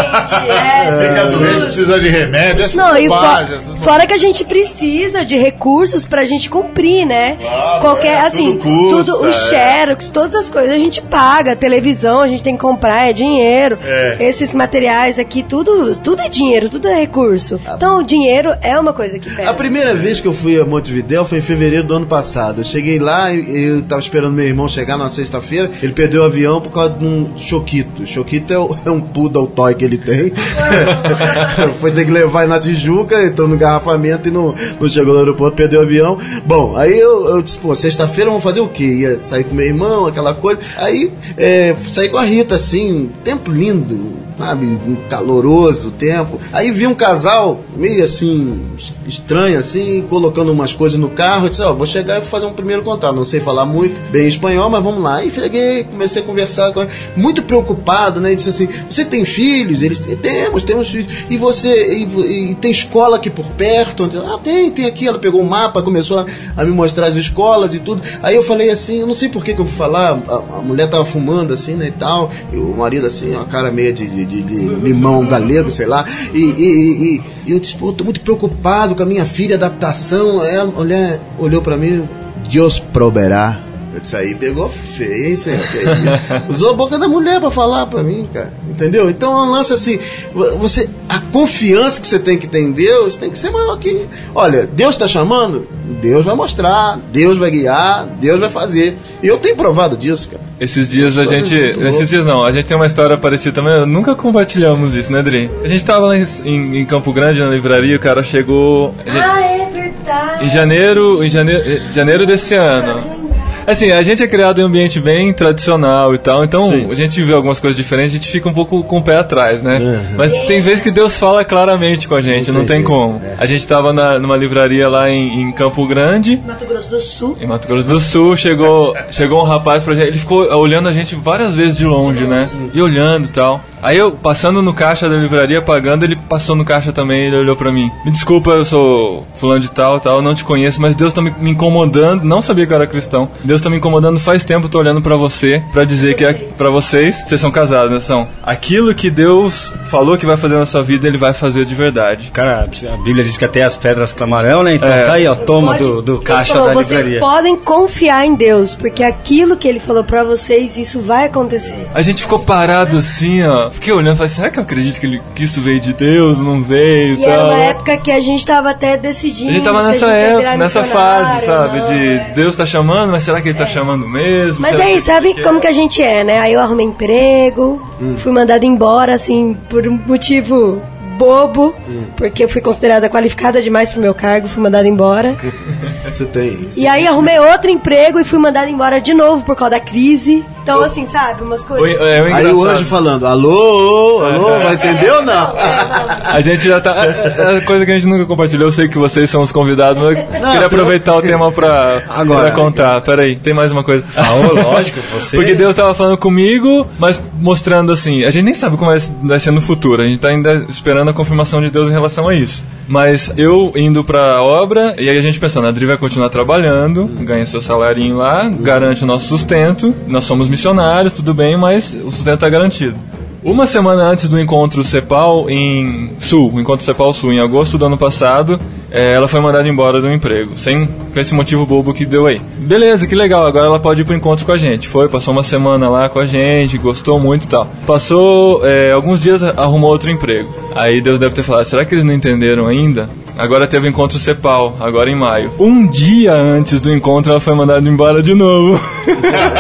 Fica doente, precisa de remédio. Essas
Não,
bobagens.
fora que a gente precisa de recursos pra gente cumprir, né? Qualquer,
é,
assim,
tudo custa,
tudo, o
é.
Xerox, todas as coisas a gente paga, televisão a gente tem que comprar, é dinheiro.
É.
Esses materiais aqui, tudo, tudo é dinheiro, tudo é recurso. Então, o dinheiro é uma coisa que pega.
A primeira vez que eu fui a Montevidéu foi em fevereiro do ano passado. Eu cheguei lá eu tava esperando meu irmão chegar na sexta-feira. Ele perdeu o avião por causa de um choquito. Choquito é, o- é um poodle toy que ele tem. foi ter que levar na Tijuca, entrou no engarrafamento e não, não chegou no aeroporto, perdeu o avião. Bom, aí eu, eu disse, pô, sexta-feira vamos fazer o quê? Ia sair com meu irmão, aquela coisa. Aí é, saí com a Rita, assim, um tempo lindo, sabe? Um caloroso tempo. Aí vi um casal meio assim, estranho assim, colocando umas coisas no carro. Eu disse, ó, vou chegar e vou fazer um primeiro contato. Não sei falar muito bem espanhol, mas vamos lá. E cheguei, comecei a conversar com ele, muito preocupado, né? E disse assim, você tem filhos? Eles, temos, temos filhos. E você, e, e tem escola aqui por perto? Disse, Ah, tem, tem aqui. Ela pegou o mapa, começou a, a me mostrar as escolas e tudo. Aí eu falei assim, eu não sei por que que eu fui falar, a, a mulher tava fumando assim, né, e tal. E o marido assim, uma cara meio de, de, de- de limão galego, sei lá. E, e, e- e eu disse, pô, tô muito preocupado com a minha filha, adaptação. Ela, mulher olhou pra mim, Deus proverá. Eu disse, aí pegou feio, hein, senhor? Que é isso? Usou a boca da mulher pra falar pra mim, cara. Entendeu? Então é um lance assim, vo- você, a confiança que você tem que ter em Deus tem que ser maior que. Olha, Deus tá chamando, Deus vai mostrar, Deus vai guiar, Deus vai fazer. E eu tenho provado disso, cara.
Esses dias a gente. Esses dias não, a gente tem uma história parecida também. Nunca compartilhamos isso, né, Dri? A gente tava lá em, em- Campo Grande, na livraria, o cara chegou. gente-
Ah, é verdade.
em janeiro, em janeiro, em janeiro desse ano. Assim, a gente é criado em um ambiente bem tradicional e tal, então
Sim.
a gente vê algumas coisas diferentes, a gente fica um pouco com o pé atrás, né?
Uhum.
Mas tem vezes que Deus fala claramente com a gente, não,
Não tem
como.
é.
A gente tava na- numa livraria lá em, em Campo Grande,
Mato Grosso do Sul.
em Mato Grosso do Sul, chegou, chegou um rapaz pra gente, ele ficou olhando a gente várias vezes de longe, né? E olhando e tal. Aí eu, passando no caixa da livraria, pagando, ele passou no caixa também, ele olhou pra mim. Me desculpa, eu sou fulano de tal, tal, não te conheço, mas Deus tá me, incomodando, não sabia que eu era cristão. Deus tá me incomodando faz tempo, tô olhando pra você, pra dizer que é pra vocês, vocês são casados, né? São. Aquilo que Deus falou que vai fazer na sua vida, ele vai fazer de verdade.
Cara, a Bíblia diz que até as pedras clamarão, né? Então
É.
tá aí, ó, toma
Pode-
do, do caixa
falou,
da
vocês
livraria.
podem confiar em Deus, porque aquilo que ele falou pra vocês, isso vai acontecer.
A gente ficou parado assim, ó, tal. Fiquei olhando e falei, será que eu acredito que, ele, que isso veio de Deus? Não veio
e era uma época que a gente tava até decidindo.
A gente tava nessa época, nessa fase, sabe? Não, de é. Deus tá chamando, mas será que ele tá é. chamando mesmo?
Mas
será
aí, sabe que como é? que a gente é, né? Aí eu arrumei emprego, hum. fui mandada embora, assim, por um motivo bobo, hum. porque eu fui considerada qualificada demais pro meu cargo, fui mandada embora.
Isso tem. Isso
e aí arrumei outro emprego e fui mandada embora de novo por causa da crise. Então, assim, sabe, umas coisas.
é, é aí o anjo falando, alô, alô, vai entender ou não?
a gente já tá. É, é coisa que a gente nunca compartilhou, eu sei que vocês são os convidados, mas eu não, queria aproveitar o tema pra, Agora, pra contar. Peraí, tem mais uma coisa.
Falou, lógico, você.
Porque Deus tava falando comigo, mas mostrando assim, a gente nem sabe como vai ser no futuro, a gente tá ainda esperando confirmação de Deus em relação a isso. Mas eu indo pra obra, e aí a gente pensando, a Adri vai continuar trabalhando, ganha seu salarinho lá, garante o nosso sustento, nós somos missionários, tudo bem, mas o sustento é garantido. Uma semana antes do encontro CEPAL em Sul, encontro CEPAL Sul, em agosto do ano passado, é, ela foi mandada embora do emprego, sem com esse motivo bobo que deu aí. Beleza, que legal, agora ela pode ir pro encontro com a gente. Foi, passou uma semana lá com a gente, gostou muito e tal. Passou é, alguns dias, arrumou outro emprego. Aí Deus deve ter falado, será que eles não entenderam ainda? Agora teve o encontro CEPAL, agora em maio. Um dia antes do encontro, ela foi mandada embora de novo.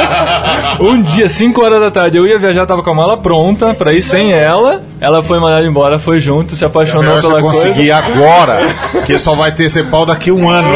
um dia, 5 horas da tarde, eu ia viajar, tava com a mala pronta pra ir sem ela. Ela foi mandada embora, foi junto, se apaixonou
eu
pela
coisa. conseguir agora, porque só vai ter CEPAL daqui a um ano.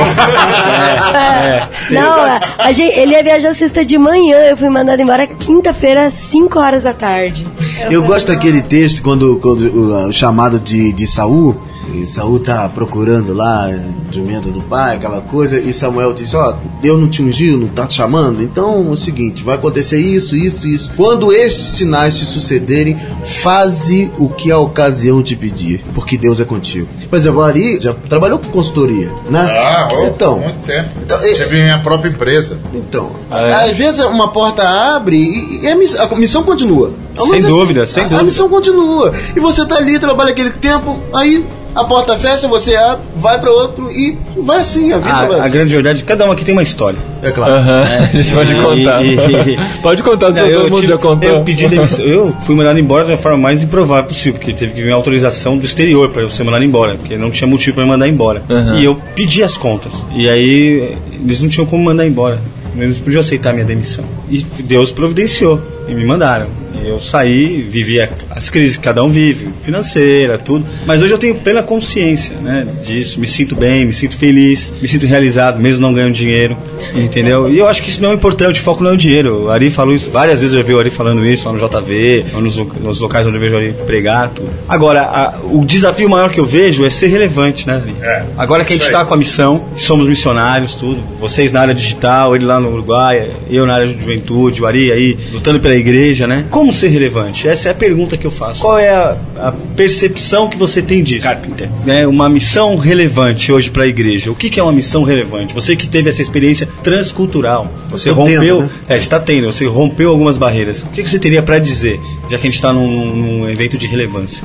É, é. Não, a gente, ele ia viajar sexta de manhã, eu fui mandada embora quinta-feira, 5 horas da tarde.
Eu, eu gosto daquele texto quando, quando o, o chamado de, de Saul e Saul tá procurando lá jumento do pai, aquela coisa, e Samuel diz: Ó, oh, Deus não te ungiu, não tá te chamando, então é o seguinte, vai acontecer isso, isso, isso. Quando estes sinais te sucederem, faze o que a ocasião te pedir, porque Deus é contigo. Por exemplo, Ari já trabalhou com consultoria, né?
Ah, oh, então, muito tempo. Então, Teve minha própria empresa.
Então, é. às vezes uma porta abre e a missão, a missão continua.
Sem dúvida, sem dúvida.
A missão continua. E você tá ali, trabalha aquele tempo, aí a porta fecha, você abre, vai para outro e vai assim, a vida
a,
vai assim.
A grande verdade, cada um aqui tem uma história.
É claro.
É, a gente pode contar. E, e, pode contar, se todo mundo já contou.
Eu pedi demissão. Eu fui mandado embora de uma forma mais improvável possível, porque teve que vir uma autorização do exterior para eu ser mandado embora, porque não tinha motivo para me mandar embora. Uhum. E eu pedi as contas. E aí eles não tinham como mandar embora. Eles podiam aceitar a minha demissão. E Deus providenciou e me mandaram. Eu saí, vivi as crises que cada um vive, financeira, tudo. Mas hoje eu tenho plena consciência, né, disso. Me sinto bem, me sinto feliz, me sinto realizado, mesmo não ganhando dinheiro, entendeu? E eu acho que isso não é importante, o foco não é o dinheiro. O Ari falou isso várias vezes, eu já vi o Ari falando isso lá no JV, nos, nos locais onde eu vejo o Ari pregar, tudo. Agora, a, o desafio maior que eu vejo é ser relevante, né, Ari? É, Agora que a gente está com a missão, somos missionários, tudo. Vocês na área digital, ele lá no Uruguai, eu na área de juventude, o Ari aí lutando pela igreja, né? Como ser relevante? Essa é a pergunta que eu faço. Qual é a, a percepção que você tem disso? Carpenter. É uma missão relevante hoje para a igreja. O que, que, é uma missão relevante? Você que teve essa experiência transcultural, você rompeu, tendo, né? é, está tendo, você rompeu algumas barreiras. O que, que você teria para dizer, já que a gente está num, num evento de relevância?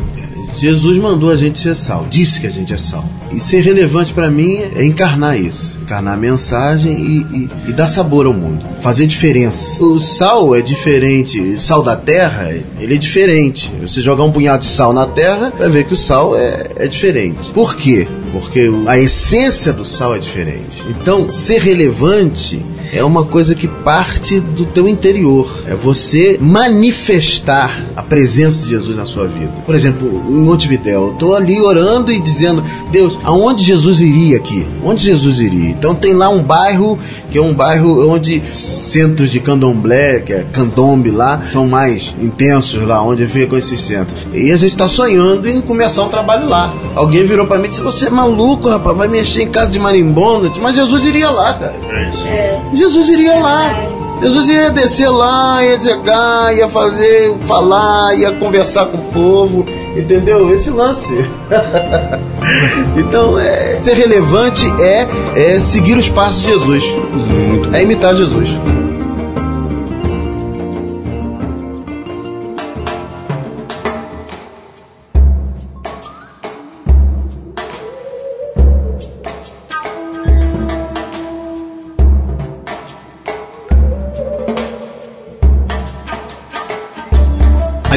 Jesus mandou a gente ser sal, disse que a gente é sal. E ser relevante para mim é encarnar isso, encarnar a mensagem e, e, e, dar sabor ao mundo, fazer diferença. O sal é diferente, sal da terra, ele é diferente. Você jogar um punhado de sal na terra, vai ver que o sal é, é diferente. Por quê? Porque a essência do sal é diferente. Então, ser relevante é uma coisa que parte do teu interior. É você manifestar a presença de Jesus na sua vida. Por exemplo, em Montevidéu, eu estou ali orando e dizendo, Deus, aonde Jesus iria aqui? Onde Jesus iria? Então tem lá um bairro, que é um bairro onde centros de candomblé, que é candombe lá, são mais intensos lá, onde ficam esses centros. E a gente está sonhando em começar um trabalho lá. Alguém virou para mim e disse, você é maluco, rapaz, vai mexer em casa de marimbondo? Mas Jesus iria lá, cara. É. Jesus iria lá. Jesus ia descer lá, ia chegar, ia fazer, falar, ia conversar com o povo, entendeu? Esse lance. então, é, ser relevante é, é seguir os passos de Jesus, é imitar Jesus.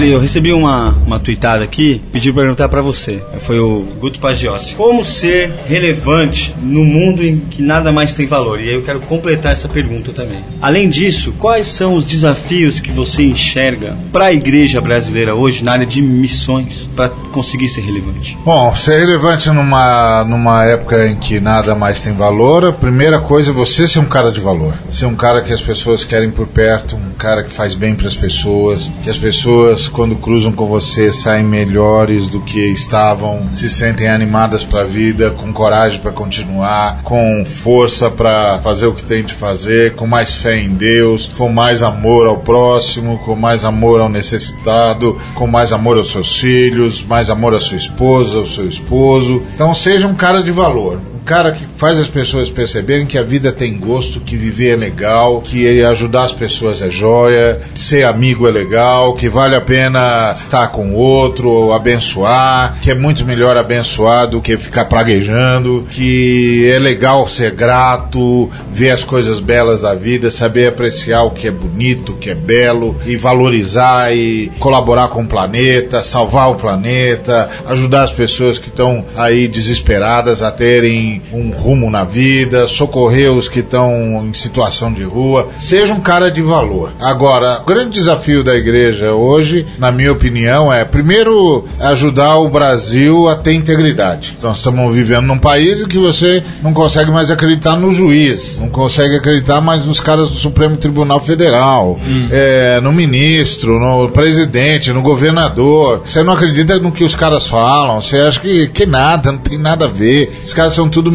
Ali, eu recebi uma, uma tweetada aqui, pediu pra perguntar pra você. Foi o Guto Pagiossi. Como ser relevante no mundo em que nada mais tem valor? E aí eu quero completar essa pergunta também. Além disso, quais são os desafios que você enxerga para a igreja brasileira hoje na área de missões para conseguir ser relevante?
Bom, ser relevante numa, numa época em que nada mais tem valor, a primeira coisa é você ser um cara de valor. Ser um cara que as pessoas querem por perto, um cara que faz bem para as pessoas, que as pessoas, quando cruzam com você, saem melhores do que estavam, se sentem animadas para a vida, com coragem para continuar, com força para fazer o que tem de fazer, com mais fé em Deus, com mais amor ao próximo, com mais amor ao necessitado, com mais amor aos seus filhos, mais amor à sua esposa, ao seu esposo. Então seja um cara de valor cara que faz as pessoas perceberem que a vida tem gosto, que viver é legal, que ajudar as pessoas é joia, ser amigo é legal, que vale a pena estar com o outro, abençoar, que é muito melhor abençoar do que ficar praguejando, que é legal ser grato, ver as coisas belas da vida, saber apreciar o que é bonito, o que é belo e valorizar e colaborar com o planeta, salvar o planeta, ajudar as pessoas que estão aí desesperadas a terem um rumo na vida, socorrer os que estão em situação de rua. Seja um cara de valor. Agora, o grande desafio da igreja hoje, na minha opinião, é primeiro ajudar o Brasil a ter integridade. Então, estamos vivendo num país em que você não consegue mais acreditar no juiz, não consegue acreditar mais nos caras do Supremo Tribunal Federal, hum. é, no ministro, no presidente, no governador. Você não acredita no que os caras falam, você acha que, que nada, não tem nada a ver. Esses caras são tudo tudo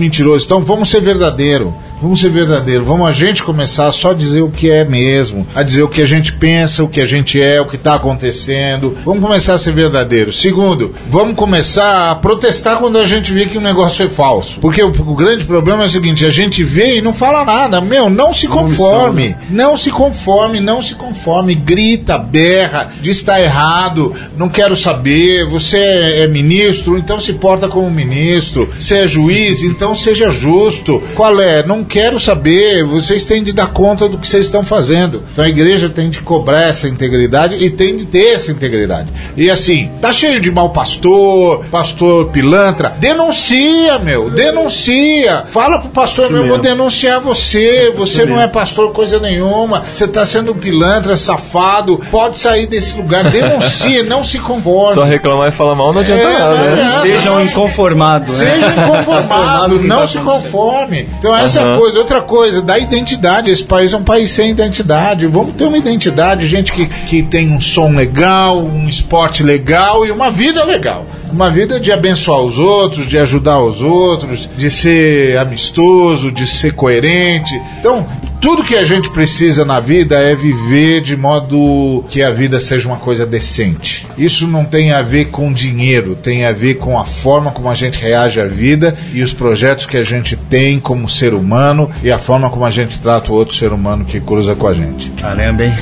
Então vamos ser verdadeiro. Vamos ser verdadeiro. Vamos a gente começar a só dizer o que é mesmo, a dizer o que a gente pensa, o que a gente é, o que está acontecendo. Vamos começar a ser verdadeiro. Segundo, vamos começar a protestar quando a gente vê que o negócio é falso. Porque o, o grande problema é o seguinte: a gente vê e não fala nada. Meu, não se conforme. Não se conforme, não se conforme. Grita, berra, diz está errado, não quero saber. Você é ministro, então se porta como ministro. Você é juiz, então seja justo. Qual é? Não quero saber, vocês têm de dar conta do que vocês estão fazendo. Então a igreja tem de cobrar essa integridade e tem de ter essa integridade. E assim, tá cheio de mau pastor, pastor pilantra. Denuncia, meu, denuncia. Fala pro pastor, meu, eu vou denunciar você. Você não é pastor coisa nenhuma. Você tá sendo um pilantra, safado. Pode sair desse lugar. Denuncia, não se conforme.
Só reclamar e falar mal não adianta é, nada, né?
Sejam inconformados.
Né? Seja inconformado, não tá se conforme. Então essa uhum coisa. Outra coisa, da identidade. Esse país é um país sem identidade. Vamos ter uma identidade, gente que, que tem um som legal, um esporte legal e uma vida legal. Uma vida de abençoar os outros, de ajudar os outros, de ser amistoso, de ser coerente. Então, tudo que a gente precisa na vida é viver de modo que a vida seja uma coisa decente. Isso não tem a ver com dinheiro, tem a ver com a forma como a gente reage à vida e os projetos que a gente tem como ser humano e a forma como a gente trata o outro ser humano que cruza com a gente.
Caramba, hein?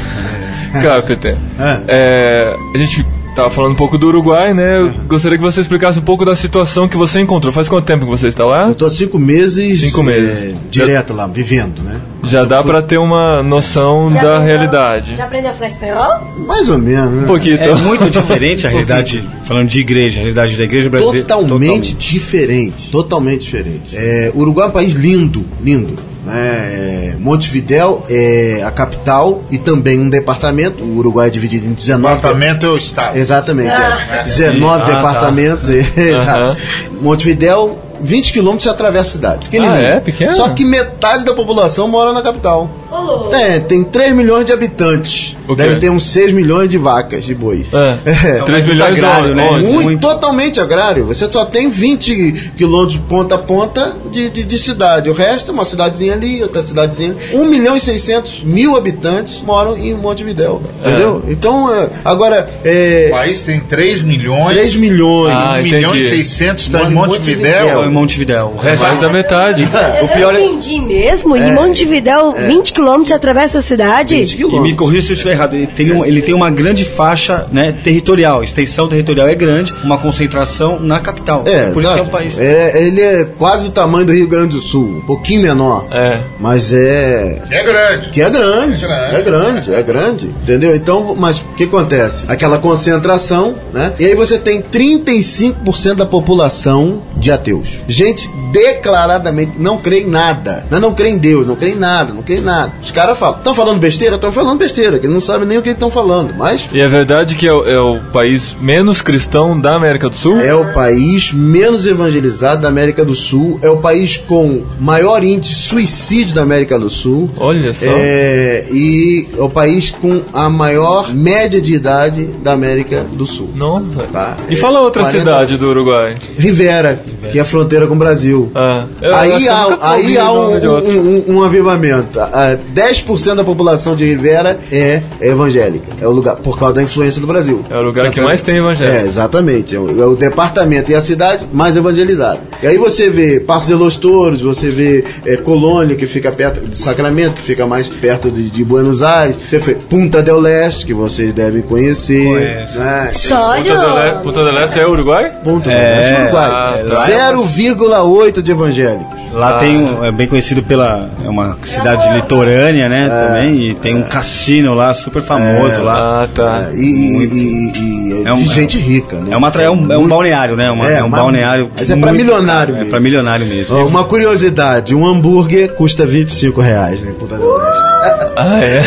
Claro, Peter. É. É, a gente Tava falando um pouco do Uruguai, né? Eu gostaria que você explicasse um pouco da situação que você encontrou. Faz quanto tempo que você está lá?
Eu tô há cinco meses.
Cinco meses. É,
direto lá, vivendo, né?
Já dá para ter uma noção já da aprendeu, realidade.
Já aprendeu a falar espanhol?
Mais ou menos. Né?
Um pouquinho.
É muito diferente a realidade, falando de igreja, a realidade da igreja brasileira.
Totalmente, totalmente. diferente. Totalmente diferente. É, Uruguai é um país lindo, lindo. Né? É, Montevidéu é a capital e também um departamento. O Uruguai é dividido em 19.
Departamento é o estado.
Exatamente. É. 19 ah, tá. departamentos. Tá. Montevidéu 20 quilômetros você atravessa a cidade.
Ah, é? Pequeno?
Só que metade da população mora na capital.
Oh.
É, tem 3 milhões de habitantes. Deve ter uns 6 milhões de vacas, de boi.
É. é. 3 milhões
agrário, né? Muito, muito, totalmente agrário. Você só tem 20 quilômetros de ponta a ponta de, de, de, cidade. O resto é uma cidadezinha ali, outra cidadezinha ali. 1 milhão e 600 mil habitantes moram em Montevidéu. É. Entendeu? Então, é, agora. É,
o país tem 3 milhões.
3 milhões.
Ah, 1 milhão e 600 está em Montevidéu.
em Montevidéu. O resto
Mais da metade.
O pior
eu
é.
entendi mesmo. Em Montevidéu, 20 quilômetros atravessa a cidade?
20
E
quilômetros.
me corrija se eu estiver errado. Ele tem, um- ele tem uma grande faixa né, territorial, extensão territorial é grande, uma concentração na capital.
É,
Por isso que é um
exato.
país.
É, ele é quase do tamanho do Rio Grande do Sul, um pouquinho menor.
É.
Mas é.
É grande.
Que é grande,
É grande.
é grande, é grande, entendeu? Então, mas o que acontece? Aquela concentração, né? E aí você tem 35% da população de ateus. Gente declaradamente não crê em nada. Não, não crê em Deus, não crê em nada, não crê em nada. Os caras falam, estão falando besteira? Estão falando besteira, que não sabem nem o que estão falando, mas
E é verdade que é o, é o país menos cristão da América do Sul?
É o país menos evangelizado da América do Sul. É o país com maior índice de suicídio da América do Sul.
Olha só.
É, e é o país com a maior média de idade da América do Sul.
Nossa.
Tá.
E
É,
fala outra
40
cidade do Uruguai.
Rivera, que é a fronteira com o Brasil.
Ah,
Aí há, aí há um, um- um- um avivamento. Ah, 10% da população de Rivera é evangélica. É o lugar, por causa da influência do Brasil.
É o lugar que mais tem
É,
evangélico.
exatamente. É o, é o departamento e a cidade mais evangelizada. E aí você vê Passos de Los Touros, você vê é, Colônia, que fica perto de Sacramento, que fica mais perto de, de Buenos Aires. Você vê Punta del Leste, que vocês devem conhecer.
Conheço.
né?
Só de
Punta del Este- Punta del Este é Uruguai?
Punta del
É,
Leste, Uruguai.
ah, tá.
0,8 de evangélicos.
Lá tem um, é bem conhecido pela é uma cidade litorânea, né? Também e tem um cassino lá super famoso lá.
Ah, tá.
E, e- e- e-
É um-
de gente rica, né?
É uma é um, é um balneário, né? Uma-
É,
é, um
mas-
balneário.
mas é pra milionário
caro, É
mesmo.
pra milionário mesmo.
Uma curiosidade, um hambúrguer custa 25 reais né, Leste.
Ah, é?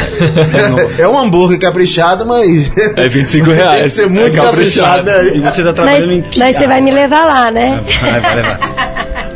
É um hambúrguer caprichado, mas.
É 25 reais.
Tem que ser muito
É caprichado.
caprichado,
E
né?
você tá
Mas,
trabalhando em
mas você vai me levar lá, né?
Vai, vai levar.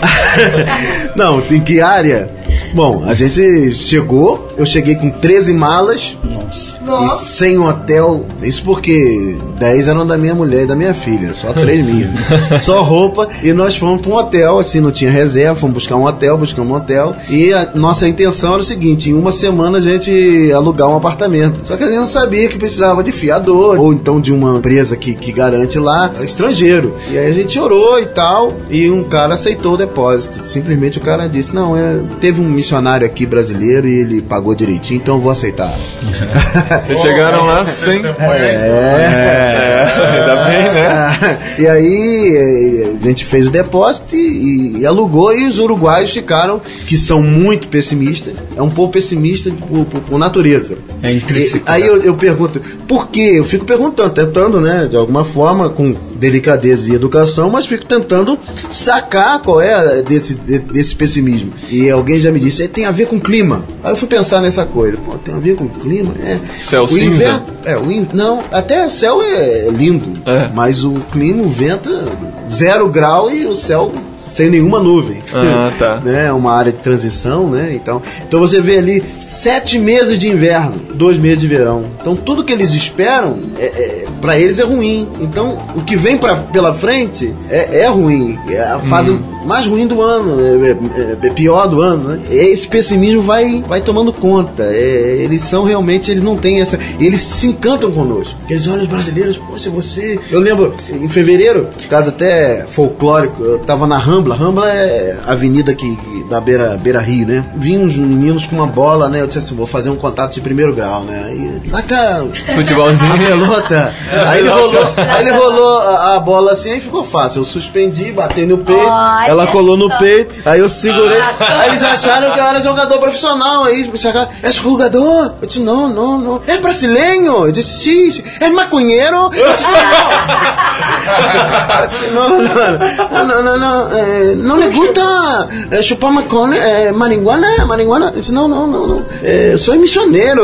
Não, em que área? Bom, a gente chegou, eu cheguei com 13 malas
Nossa.
e sem hotel. Isso porque 10 eram da minha mulher e da minha filha, só 3 minhas. só roupa. E nós fomos para um hotel, assim, não tinha reserva, fomos buscar um hotel, buscamos um hotel. E a nossa intenção era o seguinte: em uma semana a gente alugar um apartamento. Só que a gente não sabia que precisava de fiador, ou então de uma empresa que, que garante lá, estrangeiro. E aí a gente orou e tal, e um cara aceitou o depósito. Simplesmente o cara disse: Não, é, teve um missionário aqui brasileiro e ele pagou direitinho, então eu vou aceitar.
Vocês chegaram lá sem. É, ainda bem, né?
e aí eh, a gente fez o depósito e, e alugou e os uruguaios ficaram, que são muito pessimistas, é um pouco pessimista por, por- por natureza.
É intrínseco,
E- aí eu, eu pergunto, por quê? Eu fico perguntando, tentando, né, de alguma forma, com delicadeza e educação, mas fico tentando sacar qual é desse, de- desse pessimismo. E alguém já me disse, "É, tem a ver com clima. Aí eu fui pensar nessa coisa, pô, tem a ver com clima? É.
Céu
o
cinza?
inverno, é, o in- não, até o céu é lindo,
É.
mas o clima, o vento, zero grau e o céu sem nenhuma nuvem.
Ah, tá.
né? Uma área de transição, né? Então, então você vê ali sete meses de inverno, dois meses de verão. Então tudo que eles esperam, é, é, para eles é ruim. Então o que vem pra, pela frente é, é ruim. É a fase
Uhum.
mais ruim do ano, é, é- é pior do ano, né? Esse pessimismo vai, vai tomando conta. É, eles são realmente, eles não têm essa. Eles se encantam conosco. Porque eles olham os brasileiros, poxa, você. Eu lembro, em fevereiro, caso até folclórico, eu tava na Rambla. Rambla é a avenida que, da beira, beira Rio, né? Vinham uns meninos com uma bola, né? Eu disse assim, vou fazer um contato de primeiro grau, né? Aí, lá cá, a
Futebolzinho.
pelota. Aí ele rolou, aí ele rolou a, a bola assim e ficou fácil. Eu suspendi, batei no peito,
Olha
ela colou no
só.
peito, aí eu segurei. Aí eles acharam que eu era jogador profissional. Aí me chegaram, és jogador? Eu disse, não, não, não. É brasileiro? Eu disse, sim, sim. É maconheiro? Eu disse, não. Eu disse, não, não, não, não, não, eh, não lhe gusta eh, chupar maconha, eh, marihuana, marihuana? Eu disse, não, não, não, não. Eh, eu sou missioneiro.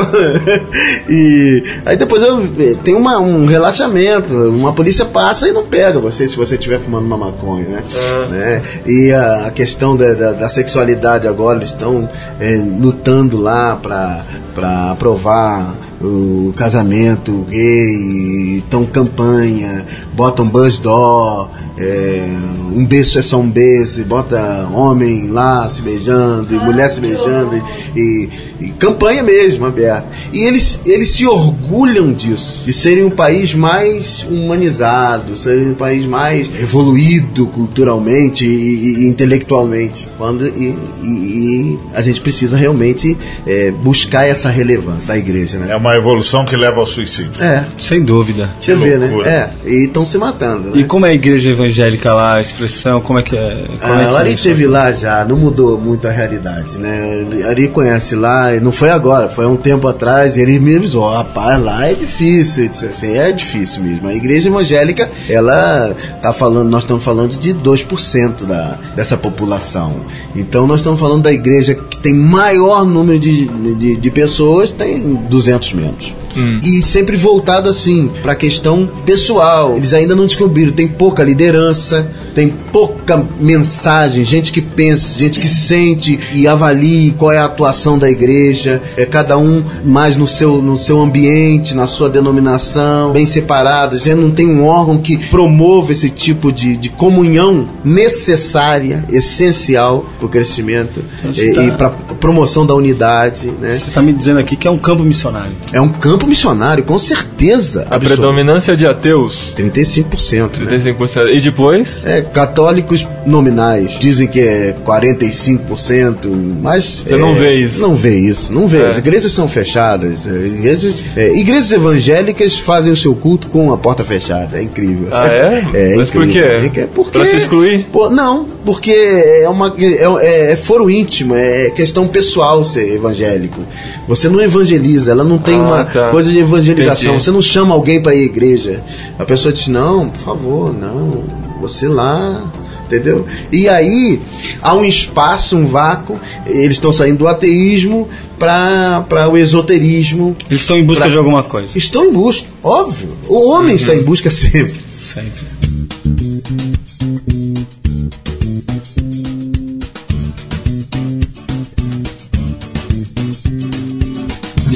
e aí depois eu eh, tem uma, um relaxamento, uma polícia passa e não pega você se você estiver fumando uma maconha, né? Né? E a, a questão da, da, da sexualidade agora, eles estão eh, lutando lá pra para aprovar o casamento gay, então campanha, botam buzz door, é, um beijo é só um beijo, bota homem lá se beijando, e mulher se beijando, e, e, e campanha mesmo, aberta. E eles, eles se orgulham disso, de serem um país mais humanizado, serem um país mais evoluído culturalmente e, e intelectualmente. Quando, e, e, a gente precisa realmente é, buscar essa relevância da igreja, né?
É uma evolução que leva ao suicídio.
É. Sem dúvida.
Você vê, né? É. E estão se matando. Né?
E como é a igreja evangélica lá, a expressão, como é que é? Como
ah,
é que
Ari esteve lá já, não mudou muito a realidade, né? Ari conhece lá, não foi agora, foi há um tempo atrás, e ele me avisou, rapaz, lá é difícil, eu disse assim, é difícil mesmo. A igreja evangélica, ela tá falando, nós estamos falando de 2% da, dessa população. Então nós estamos falando da igreja que tem maior número de, de, de pessoas, tem 200 membros. Hum. E sempre voltado assim para a questão pessoal. Eles ainda não descobriram. Tem pouca liderança, tem pouca mensagem, gente que pensa, gente que sente e avalie qual é a atuação da igreja. É cada um mais no seu, no seu ambiente, na sua denominação, bem separado. Gente não tem um órgão que promova esse tipo de, de comunhão necessária, essencial para o crescimento e, tá... e para promoção da unidade. Né?
Você está me dizendo aqui que é um campo missionário.
É um campo missionário, com certeza.
A absoluta. predominância de ateus?
35%.
35%. Né? E depois?
É, católicos nominais. Dizem que é 45%, mas.
Você
é,
não vê isso?
Não vê isso, não vê. É. As igrejas são fechadas. É, igrejas, é, igrejas evangélicas fazem o seu culto com a porta fechada. É incrível.
Ah, é?
é
mas incrível. por quê?
É porque,
pra se excluir?
Pô, não, porque é, uma, é, é foro íntimo, é questão pessoal ser evangélico. Você não evangeliza, ela não tem ah, uma tá. coisa de evangelização. Entendi. Você não chama alguém para ir à igreja. A pessoa diz: Não, por favor, não. Você lá entendeu? E aí há um espaço, um vácuo, eles estão saindo do ateísmo para o esoterismo.
Eles estão em busca pra... de alguma coisa.
Estão em busca, óbvio. O homem uhum. está em busca sempre.
Sempre.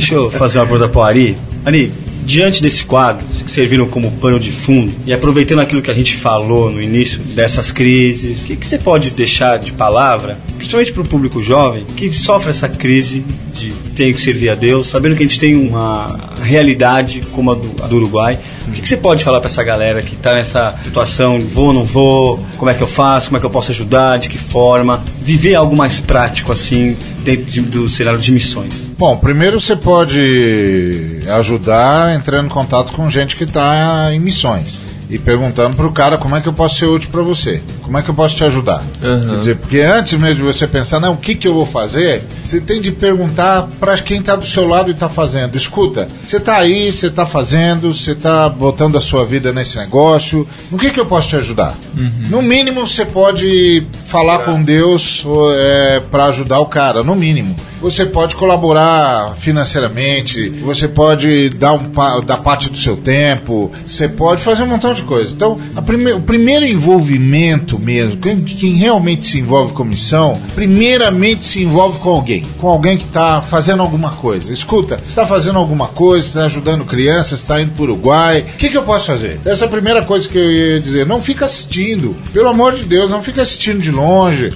Deixa eu fazer uma pergunta para Ari. Ari, diante desse quadro, que serviram como pano de fundo, e aproveitando aquilo que a gente falou no início dessas crises, o que, que você pode deixar de palavra, principalmente para o público jovem, que sofre essa crise de ter que servir a Deus, sabendo que a gente tem uma realidade como a do, a do Uruguai, o que, que, você pode falar para essa galera que está nessa situação, vou ou não vou, como é que eu faço, como é que eu posso ajudar, de que forma, viver algo mais prático assim, dentro de, do cenário de missões?
Bom, primeiro você pode ajudar entrando em contato com gente que está em missões e perguntando para o cara como é que eu posso ser útil para você, como é que eu posso te ajudar. Uhum. Quer dizer, porque antes mesmo de você pensar, não, o que, que eu vou fazer, você tem de perguntar para quem está do seu lado e está fazendo. Escuta, você está aí, você está fazendo, você está botando a sua vida nesse negócio, no que, que eu posso te ajudar? Uhum. No mínimo, você pode falar é. com Deus é, para ajudar o cara, no mínimo. Você pode colaborar financeiramente, você pode dar, um, dar parte do seu tempo, você pode fazer um montão de coisas. Então, prime, o primeiro envolvimento mesmo, quem, quem, realmente se envolve com missão, primeiramente se envolve com alguém, com alguém que está fazendo alguma coisa. Escuta, está fazendo alguma coisa, está ajudando crianças, está indo para o Uruguai, o que, que eu posso fazer? Essa é a primeira coisa que eu ia dizer. Não fica assistindo, pelo amor de Deus, não fica assistindo de longe,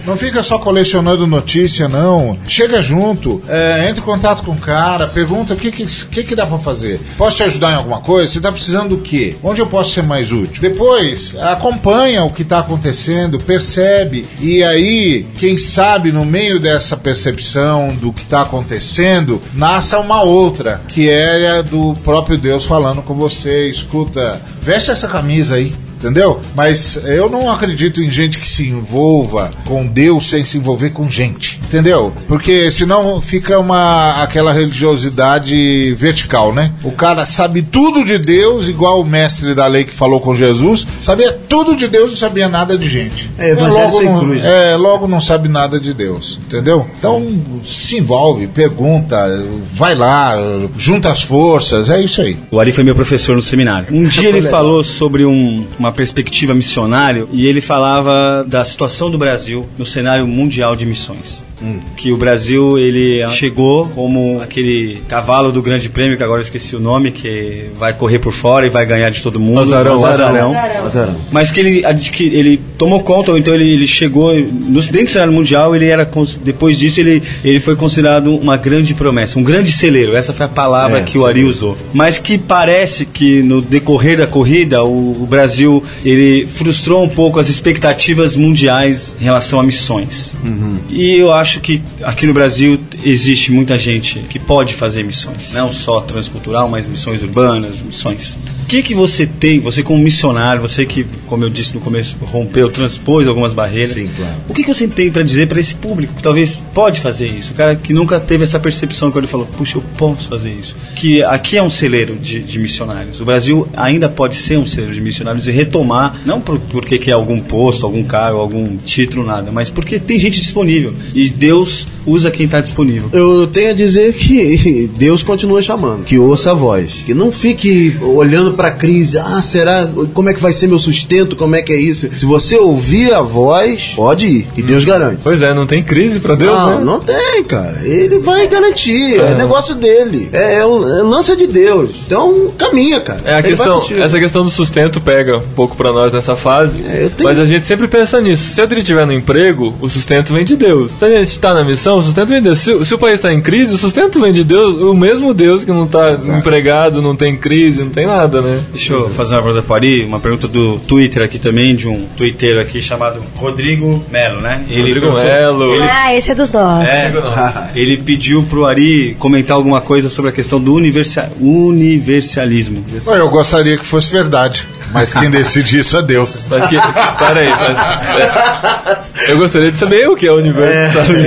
não fica só colecionando notícia, não. Chega junto é, entre em contato com o cara, pergunta o que, que, que, que dá para fazer. Posso te ajudar em alguma coisa? Você tá precisando do quê? Onde eu posso ser mais útil? Depois, acompanha o que está acontecendo, percebe, e aí, quem sabe, no meio dessa percepção do que está acontecendo, nasça uma outra, que é do próprio Deus falando com você, escuta, veste essa camisa aí entendeu? Mas eu não acredito em gente que se envolva com Deus sem se envolver com gente, entendeu? Porque senão fica uma aquela religiosidade vertical, né? O cara sabe tudo de Deus, igual o mestre da lei que falou com Jesus, sabia tudo de Deus e sabia nada de gente.
É, é logo, não,
é, logo não sabe nada de Deus, entendeu? Então se envolve, pergunta, vai lá, junta as forças, é isso aí.
O Ari foi meu professor no seminário. Um dia ele falou sobre um, uma uma perspectiva missionária e ele falava da situação do Brasil no cenário mundial de missões. Que o Brasil, ele chegou como aquele cavalo do Grande Prêmio, que agora eu esqueci o nome, que vai correr por fora e vai ganhar de todo mundo.
Azarão.
O Azarão.
Azarão.
Mas que ele, adqui- ele tomou conta, ou então ele, ele chegou, no, dentro do cenário mundial, ele era, depois disso, ele, ele foi considerado uma grande promessa, um grande celeiro. Essa foi a palavra
É,
que o Ari usou. Mas que parece que no decorrer da corrida, o, o Brasil, ele frustrou um pouco as expectativas mundiais em relação a missões. E eu acho que aqui no Brasil existe muita gente que pode fazer missões, não só transcultural, mas missões urbanas, missões. O que que você tem, você como missionário, você que, como eu disse no começo, rompeu, transpôs algumas barreiras.
Sim, claro.
O que que você tem para dizer para esse público que talvez pode fazer isso? O cara que nunca teve essa percepção quando ele falou, puxa, eu posso fazer isso. Que aqui é um celeiro de, de missionários. O Brasil ainda pode ser um celeiro de missionários e retomar, não por, porque quer algum posto, algum cargo, algum título, nada, mas porque tem gente disponível. E Deus usa quem está disponível.
Eu tenho a dizer que Deus continua chamando, que ouça a voz, que não fique olhando para a crise, ah, será, como é que vai ser meu sustento, como é que é isso? Se você ouvir a voz, pode ir, que Deus garante.
Pois é, não tem crise pra Deus,
não,
né?
não tem, cara. Ele vai garantir, é, negócio dele, é, é, o- é lança de Deus. Então, caminha, cara.
É a
Ele
questão, essa questão do sustento pega um pouco pra nós nessa fase,
É, tenho-
mas a gente sempre pensa nisso. Se a gente estiver no emprego, o sustento vem de Deus. Se a gente tá na missão, o sustento vem de Deus. Se, se o país tá em crise, o sustento vem de Deus, o mesmo Deus que não tá empregado, não tem crise, não tem nada, né?
Deixa eu fazer uma pergunta para o Ari, uma pergunta do Twitter aqui também, de um twitteiro aqui chamado Rodrigo Melo, né?
Rodrigo
perguntou-
Melo.
Ele,
Ah, esse é dos nossos.
é, ele pediu pro Ari comentar alguma coisa sobre a questão do universa- universalismo.
Eu gostaria que fosse verdade, mas quem decide isso é Deus.
Mas que. Peraí, mas. é, eu gostaria de saber o que é universalismo.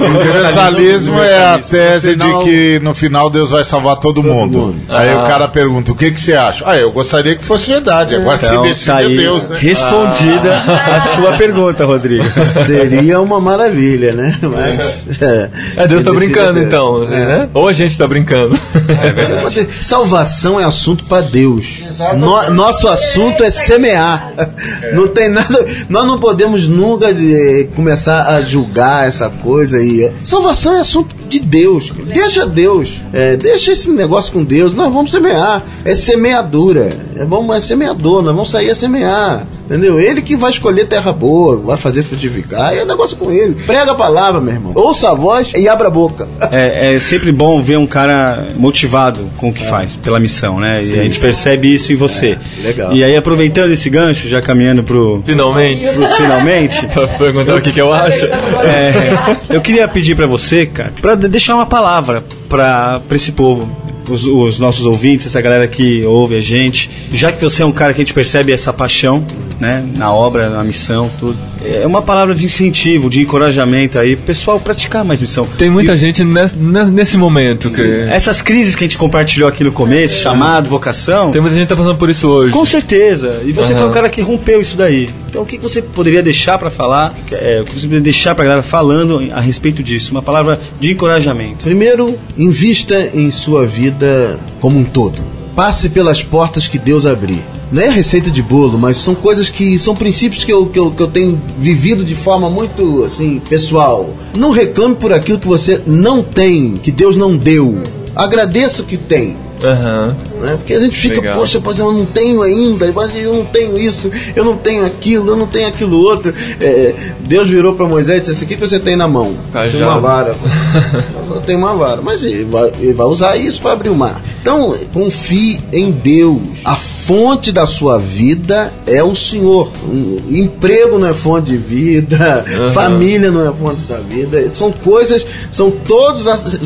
O universalismo é a tese
No final-
de que no final Deus vai salvar todo, mundo.
mundo.
Aí o cara pergunta: o que, que você acha? Ah, eu gostaria que fosse verdade. Agora
Então,
quem decide
tá
é Deus, né?
respondida a sua pergunta, Rodrigo.
Seria uma maravilha, né? Mas, é,
É, Deus tá
Quem decide
brincando
é Deus.
então,
É.
né? Ou a gente tá brincando.
Salvação é assunto para Deus. No- nosso assunto é semear. Não tem nada. Nós não podemos nunca eh, começar a julgar essa coisa aí. Salvação é assunto de Deus. Deixa Deus. É, deixa esse negócio com Deus. Nós vamos semear. É semeadura. É, vamos, é semeador. Nós vamos sair a semear. Entendeu? Ele que vai escolher terra boa, vai fazer frutificar. É negócio com ele. Prega a palavra, meu irmão. Ouça a voz e abra a boca.
É, é sempre bom ver um cara motivado com o que faz, pela missão, né? e a gente percebe isso em você.
legal.
E aí, aproveitando esse gancho, já caminhando pro,
Finalmente.
pros finalmente,
pra perguntar o que, que eu acho.
É, eu queria pedir pra você, cara, pra deixar uma palavra pra esse povo, os, os nossos ouvintes, essa galera que ouve a gente. Já que você é um cara que a gente percebe essa paixão, né, na obra, na missão, tudo. É uma palavra de incentivo, de encorajamento aí, pessoal praticar mais missão.
Tem muita gente nesse, nesse momento que.
Essas crises que a gente compartilhou aqui no começo, chamado, vocação,
Tem muita gente que tá passando por isso hoje.
com certeza. E você
Aham.
foi um cara que rompeu isso daí. Então o que você poderia deixar pra falar? É, o que você poderia deixar pra galera falando a respeito disso? Uma palavra de encorajamento.
Primeiro, invista em sua vida como um todo. Passe pelas portas que Deus abrir. Não é receita de bolo, mas são coisas que são princípios que eu, que eu, que eu tenho vivido de forma muito assim pessoal. Não reclame por aquilo que você não tem, que Deus não deu. Agradeça o que tem.
Aham.
né? Porque a gente fica,
Legal.
poxa, mas eu não tenho ainda, mas eu não tenho isso, eu não tenho aquilo, eu não tenho aquilo outro. É, Deus virou para Moisés e disse assim: o que você tem na mão?
Cajado.
Tem uma vara. eu tenho uma vara. Mas ele vai, ele vai usar isso para abrir o mar. Então, confie em Deus. A fonte da sua vida é o Senhor. Emprego não é fonte de vida, família não é fonte da vida. São coisas, são todos. as-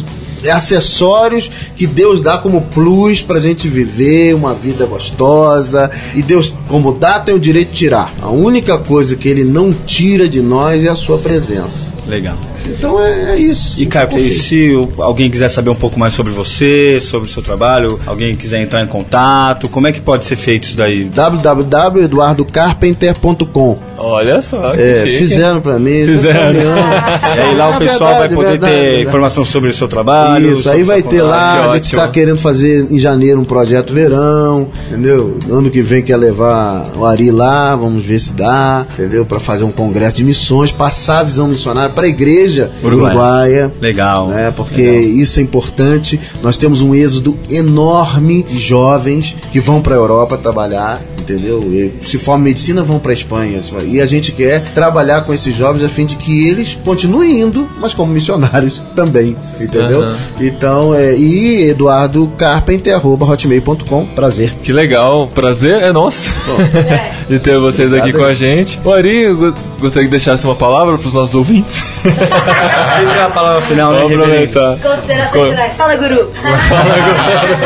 acessórios que Deus dá como plus pra gente viver uma vida gostosa. E Deus, como dá, tem o direito de tirar. A única coisa que Ele não tira de nós é a sua presença.
Legal.
Então é, é isso.
E, e se alguém quiser saber um pouco mais sobre você, sobre o seu trabalho, alguém quiser entrar em contato, como é que pode ser feito isso daí?
www.eduardocarpenter.com
Olha só. que
É,
chique.
fizeram pra mim.
Fizeram.
me
E aí lá o
É
pessoal vai
verdade,
poder
verdade,
ter
verdade.
informação sobre o seu trabalho.
Isso, aí vai ter lá,
Que
a gente
ótimo.
tá querendo fazer em janeiro um projeto verão, entendeu? Ano que vem quer levar o Ari lá, vamos ver se dá, entendeu? Para fazer um congresso de missões, passar a visão missionária para a igreja igreja
Uruguaia.
uruguaia.
Legal.
Né, porque isso é importante. Nós temos um êxodo enorme de jovens que vão para a Europa trabalhar, entendeu? E se formam em medicina, vão para a Espanha. E a gente quer trabalhar com esses jovens a fim de que eles continuem indo, mas como missionários também, entendeu?
Aham.
Então, é, e Eduardo Carpenter, arroba hotmail.com, prazer.
Que legal, prazer é nosso de ter vocês aqui com a gente. O Ari, gostaria que deixasse uma palavra para os nossos ouvintes.
Sempre a palavra final, né?
Vamos aproveitar.
Considerações finais. Fala, guru.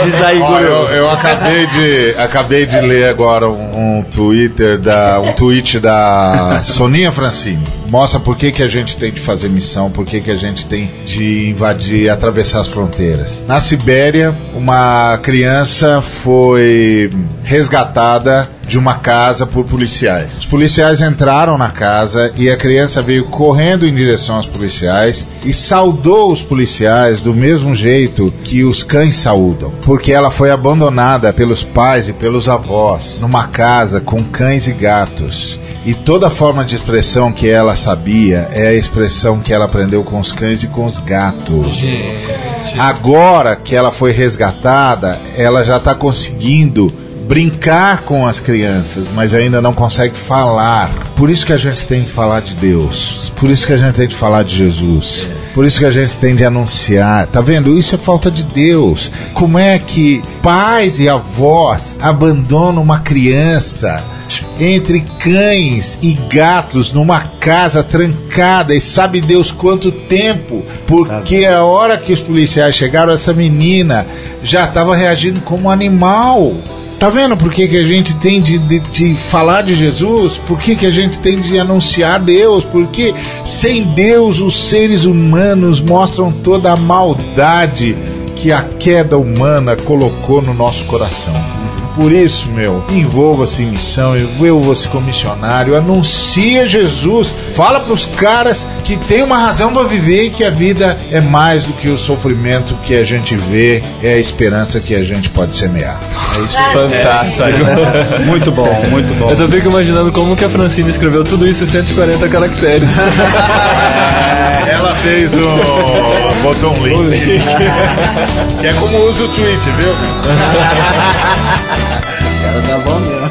Diz aí, Guru.
eu, eu acabei de acabei de ler agora um, um Twitter da um tweet da Soninha Francini. Mostra por que, que a gente tem de fazer missão, por que, que a gente tem de invadir, atravessar as fronteiras. Na Sibéria, uma criança foi resgatada de uma casa por policiais. Os policiais entraram na casa e a criança veio correndo em direção aos policiais e saudou os policiais do mesmo jeito que os cães saúdam, porque ela foi abandonada pelos pais e pelos avós numa casa com cães e gatos. E toda forma de expressão que ela sabia é a expressão que ela aprendeu com os cães e com os gatos. Agora que ela foi resgatada, ela já está conseguindo brincar com as crianças, mas ainda não consegue falar. Por isso que a gente tem que falar de Deus. Por isso que a gente tem que falar de Jesus. Por isso que a gente tem de anunciar. Tá vendo? Isso é falta de Deus. Como é que pais e avós abandonam uma criança entre cães e gatos numa casa trancada e sabe Deus quanto tempo? Porque a hora que os policiais chegaram, essa menina já estava reagindo como um animal. Tá vendo por que, que a gente tem de, de, de falar de Jesus? Por que, que a gente tem de anunciar Deus? Porque sem Deus os seres humanos mostram toda a maldade que a queda humana colocou no nosso coração. Por isso, meu, envolva-se em missão, envolva-se como missionário, anuncia Jesus, fala para os caras que tem uma razão para viver e que a vida é mais do que o sofrimento que a gente vê, é a esperança que a gente pode semear. É isso.
Fantástico.
Muito bom, muito bom.
Eu só fico imaginando como que a Francine escreveu tudo isso em 140 caracteres.
Ela fez o. botou um link. que é como usa o tweet, viu?
Cara, tá bom mesmo.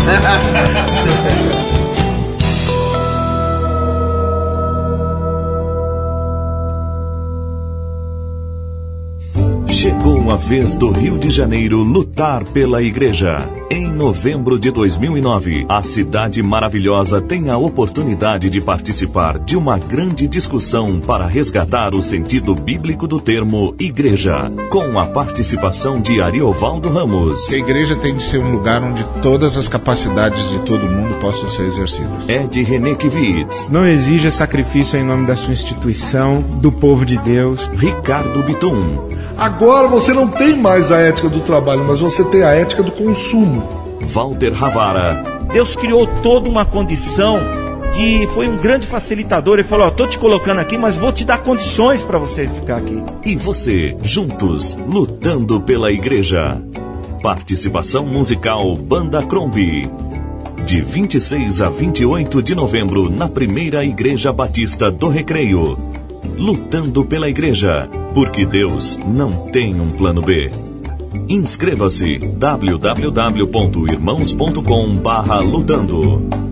Chegou a vez do Rio de Janeiro lutar pela igreja. Em novembro de 2009, a cidade maravilhosa tem a oportunidade de participar de uma grande discussão para resgatar o sentido bíblico do termo igreja, com a participação de Ariovaldo Ramos,
A igreja tem de ser um lugar onde todas as capacidades de todo mundo possam ser exercidas.
Ed René Kivitz,
Não exija sacrifício em nome da sua instituição, do povo de Deus.
Ricardo Bitum,
Agora você não tem mais a ética do trabalho, mas você tem a ética do consumo.
Walter Ravara,
Deus criou toda uma condição de foi um grande facilitador. Ele falou: "Ó, tô te colocando aqui, mas vou te dar condições para você ficar aqui".
e você, juntos, lutando pela igreja. Participação musical Banda Crombie. De 26 a 28 de novembro, na primeira Igreja Batista do Recreio. Lutando pela igreja, porque Deus não tem um plano B. Inscreva-se www.irmãos.com/lutando.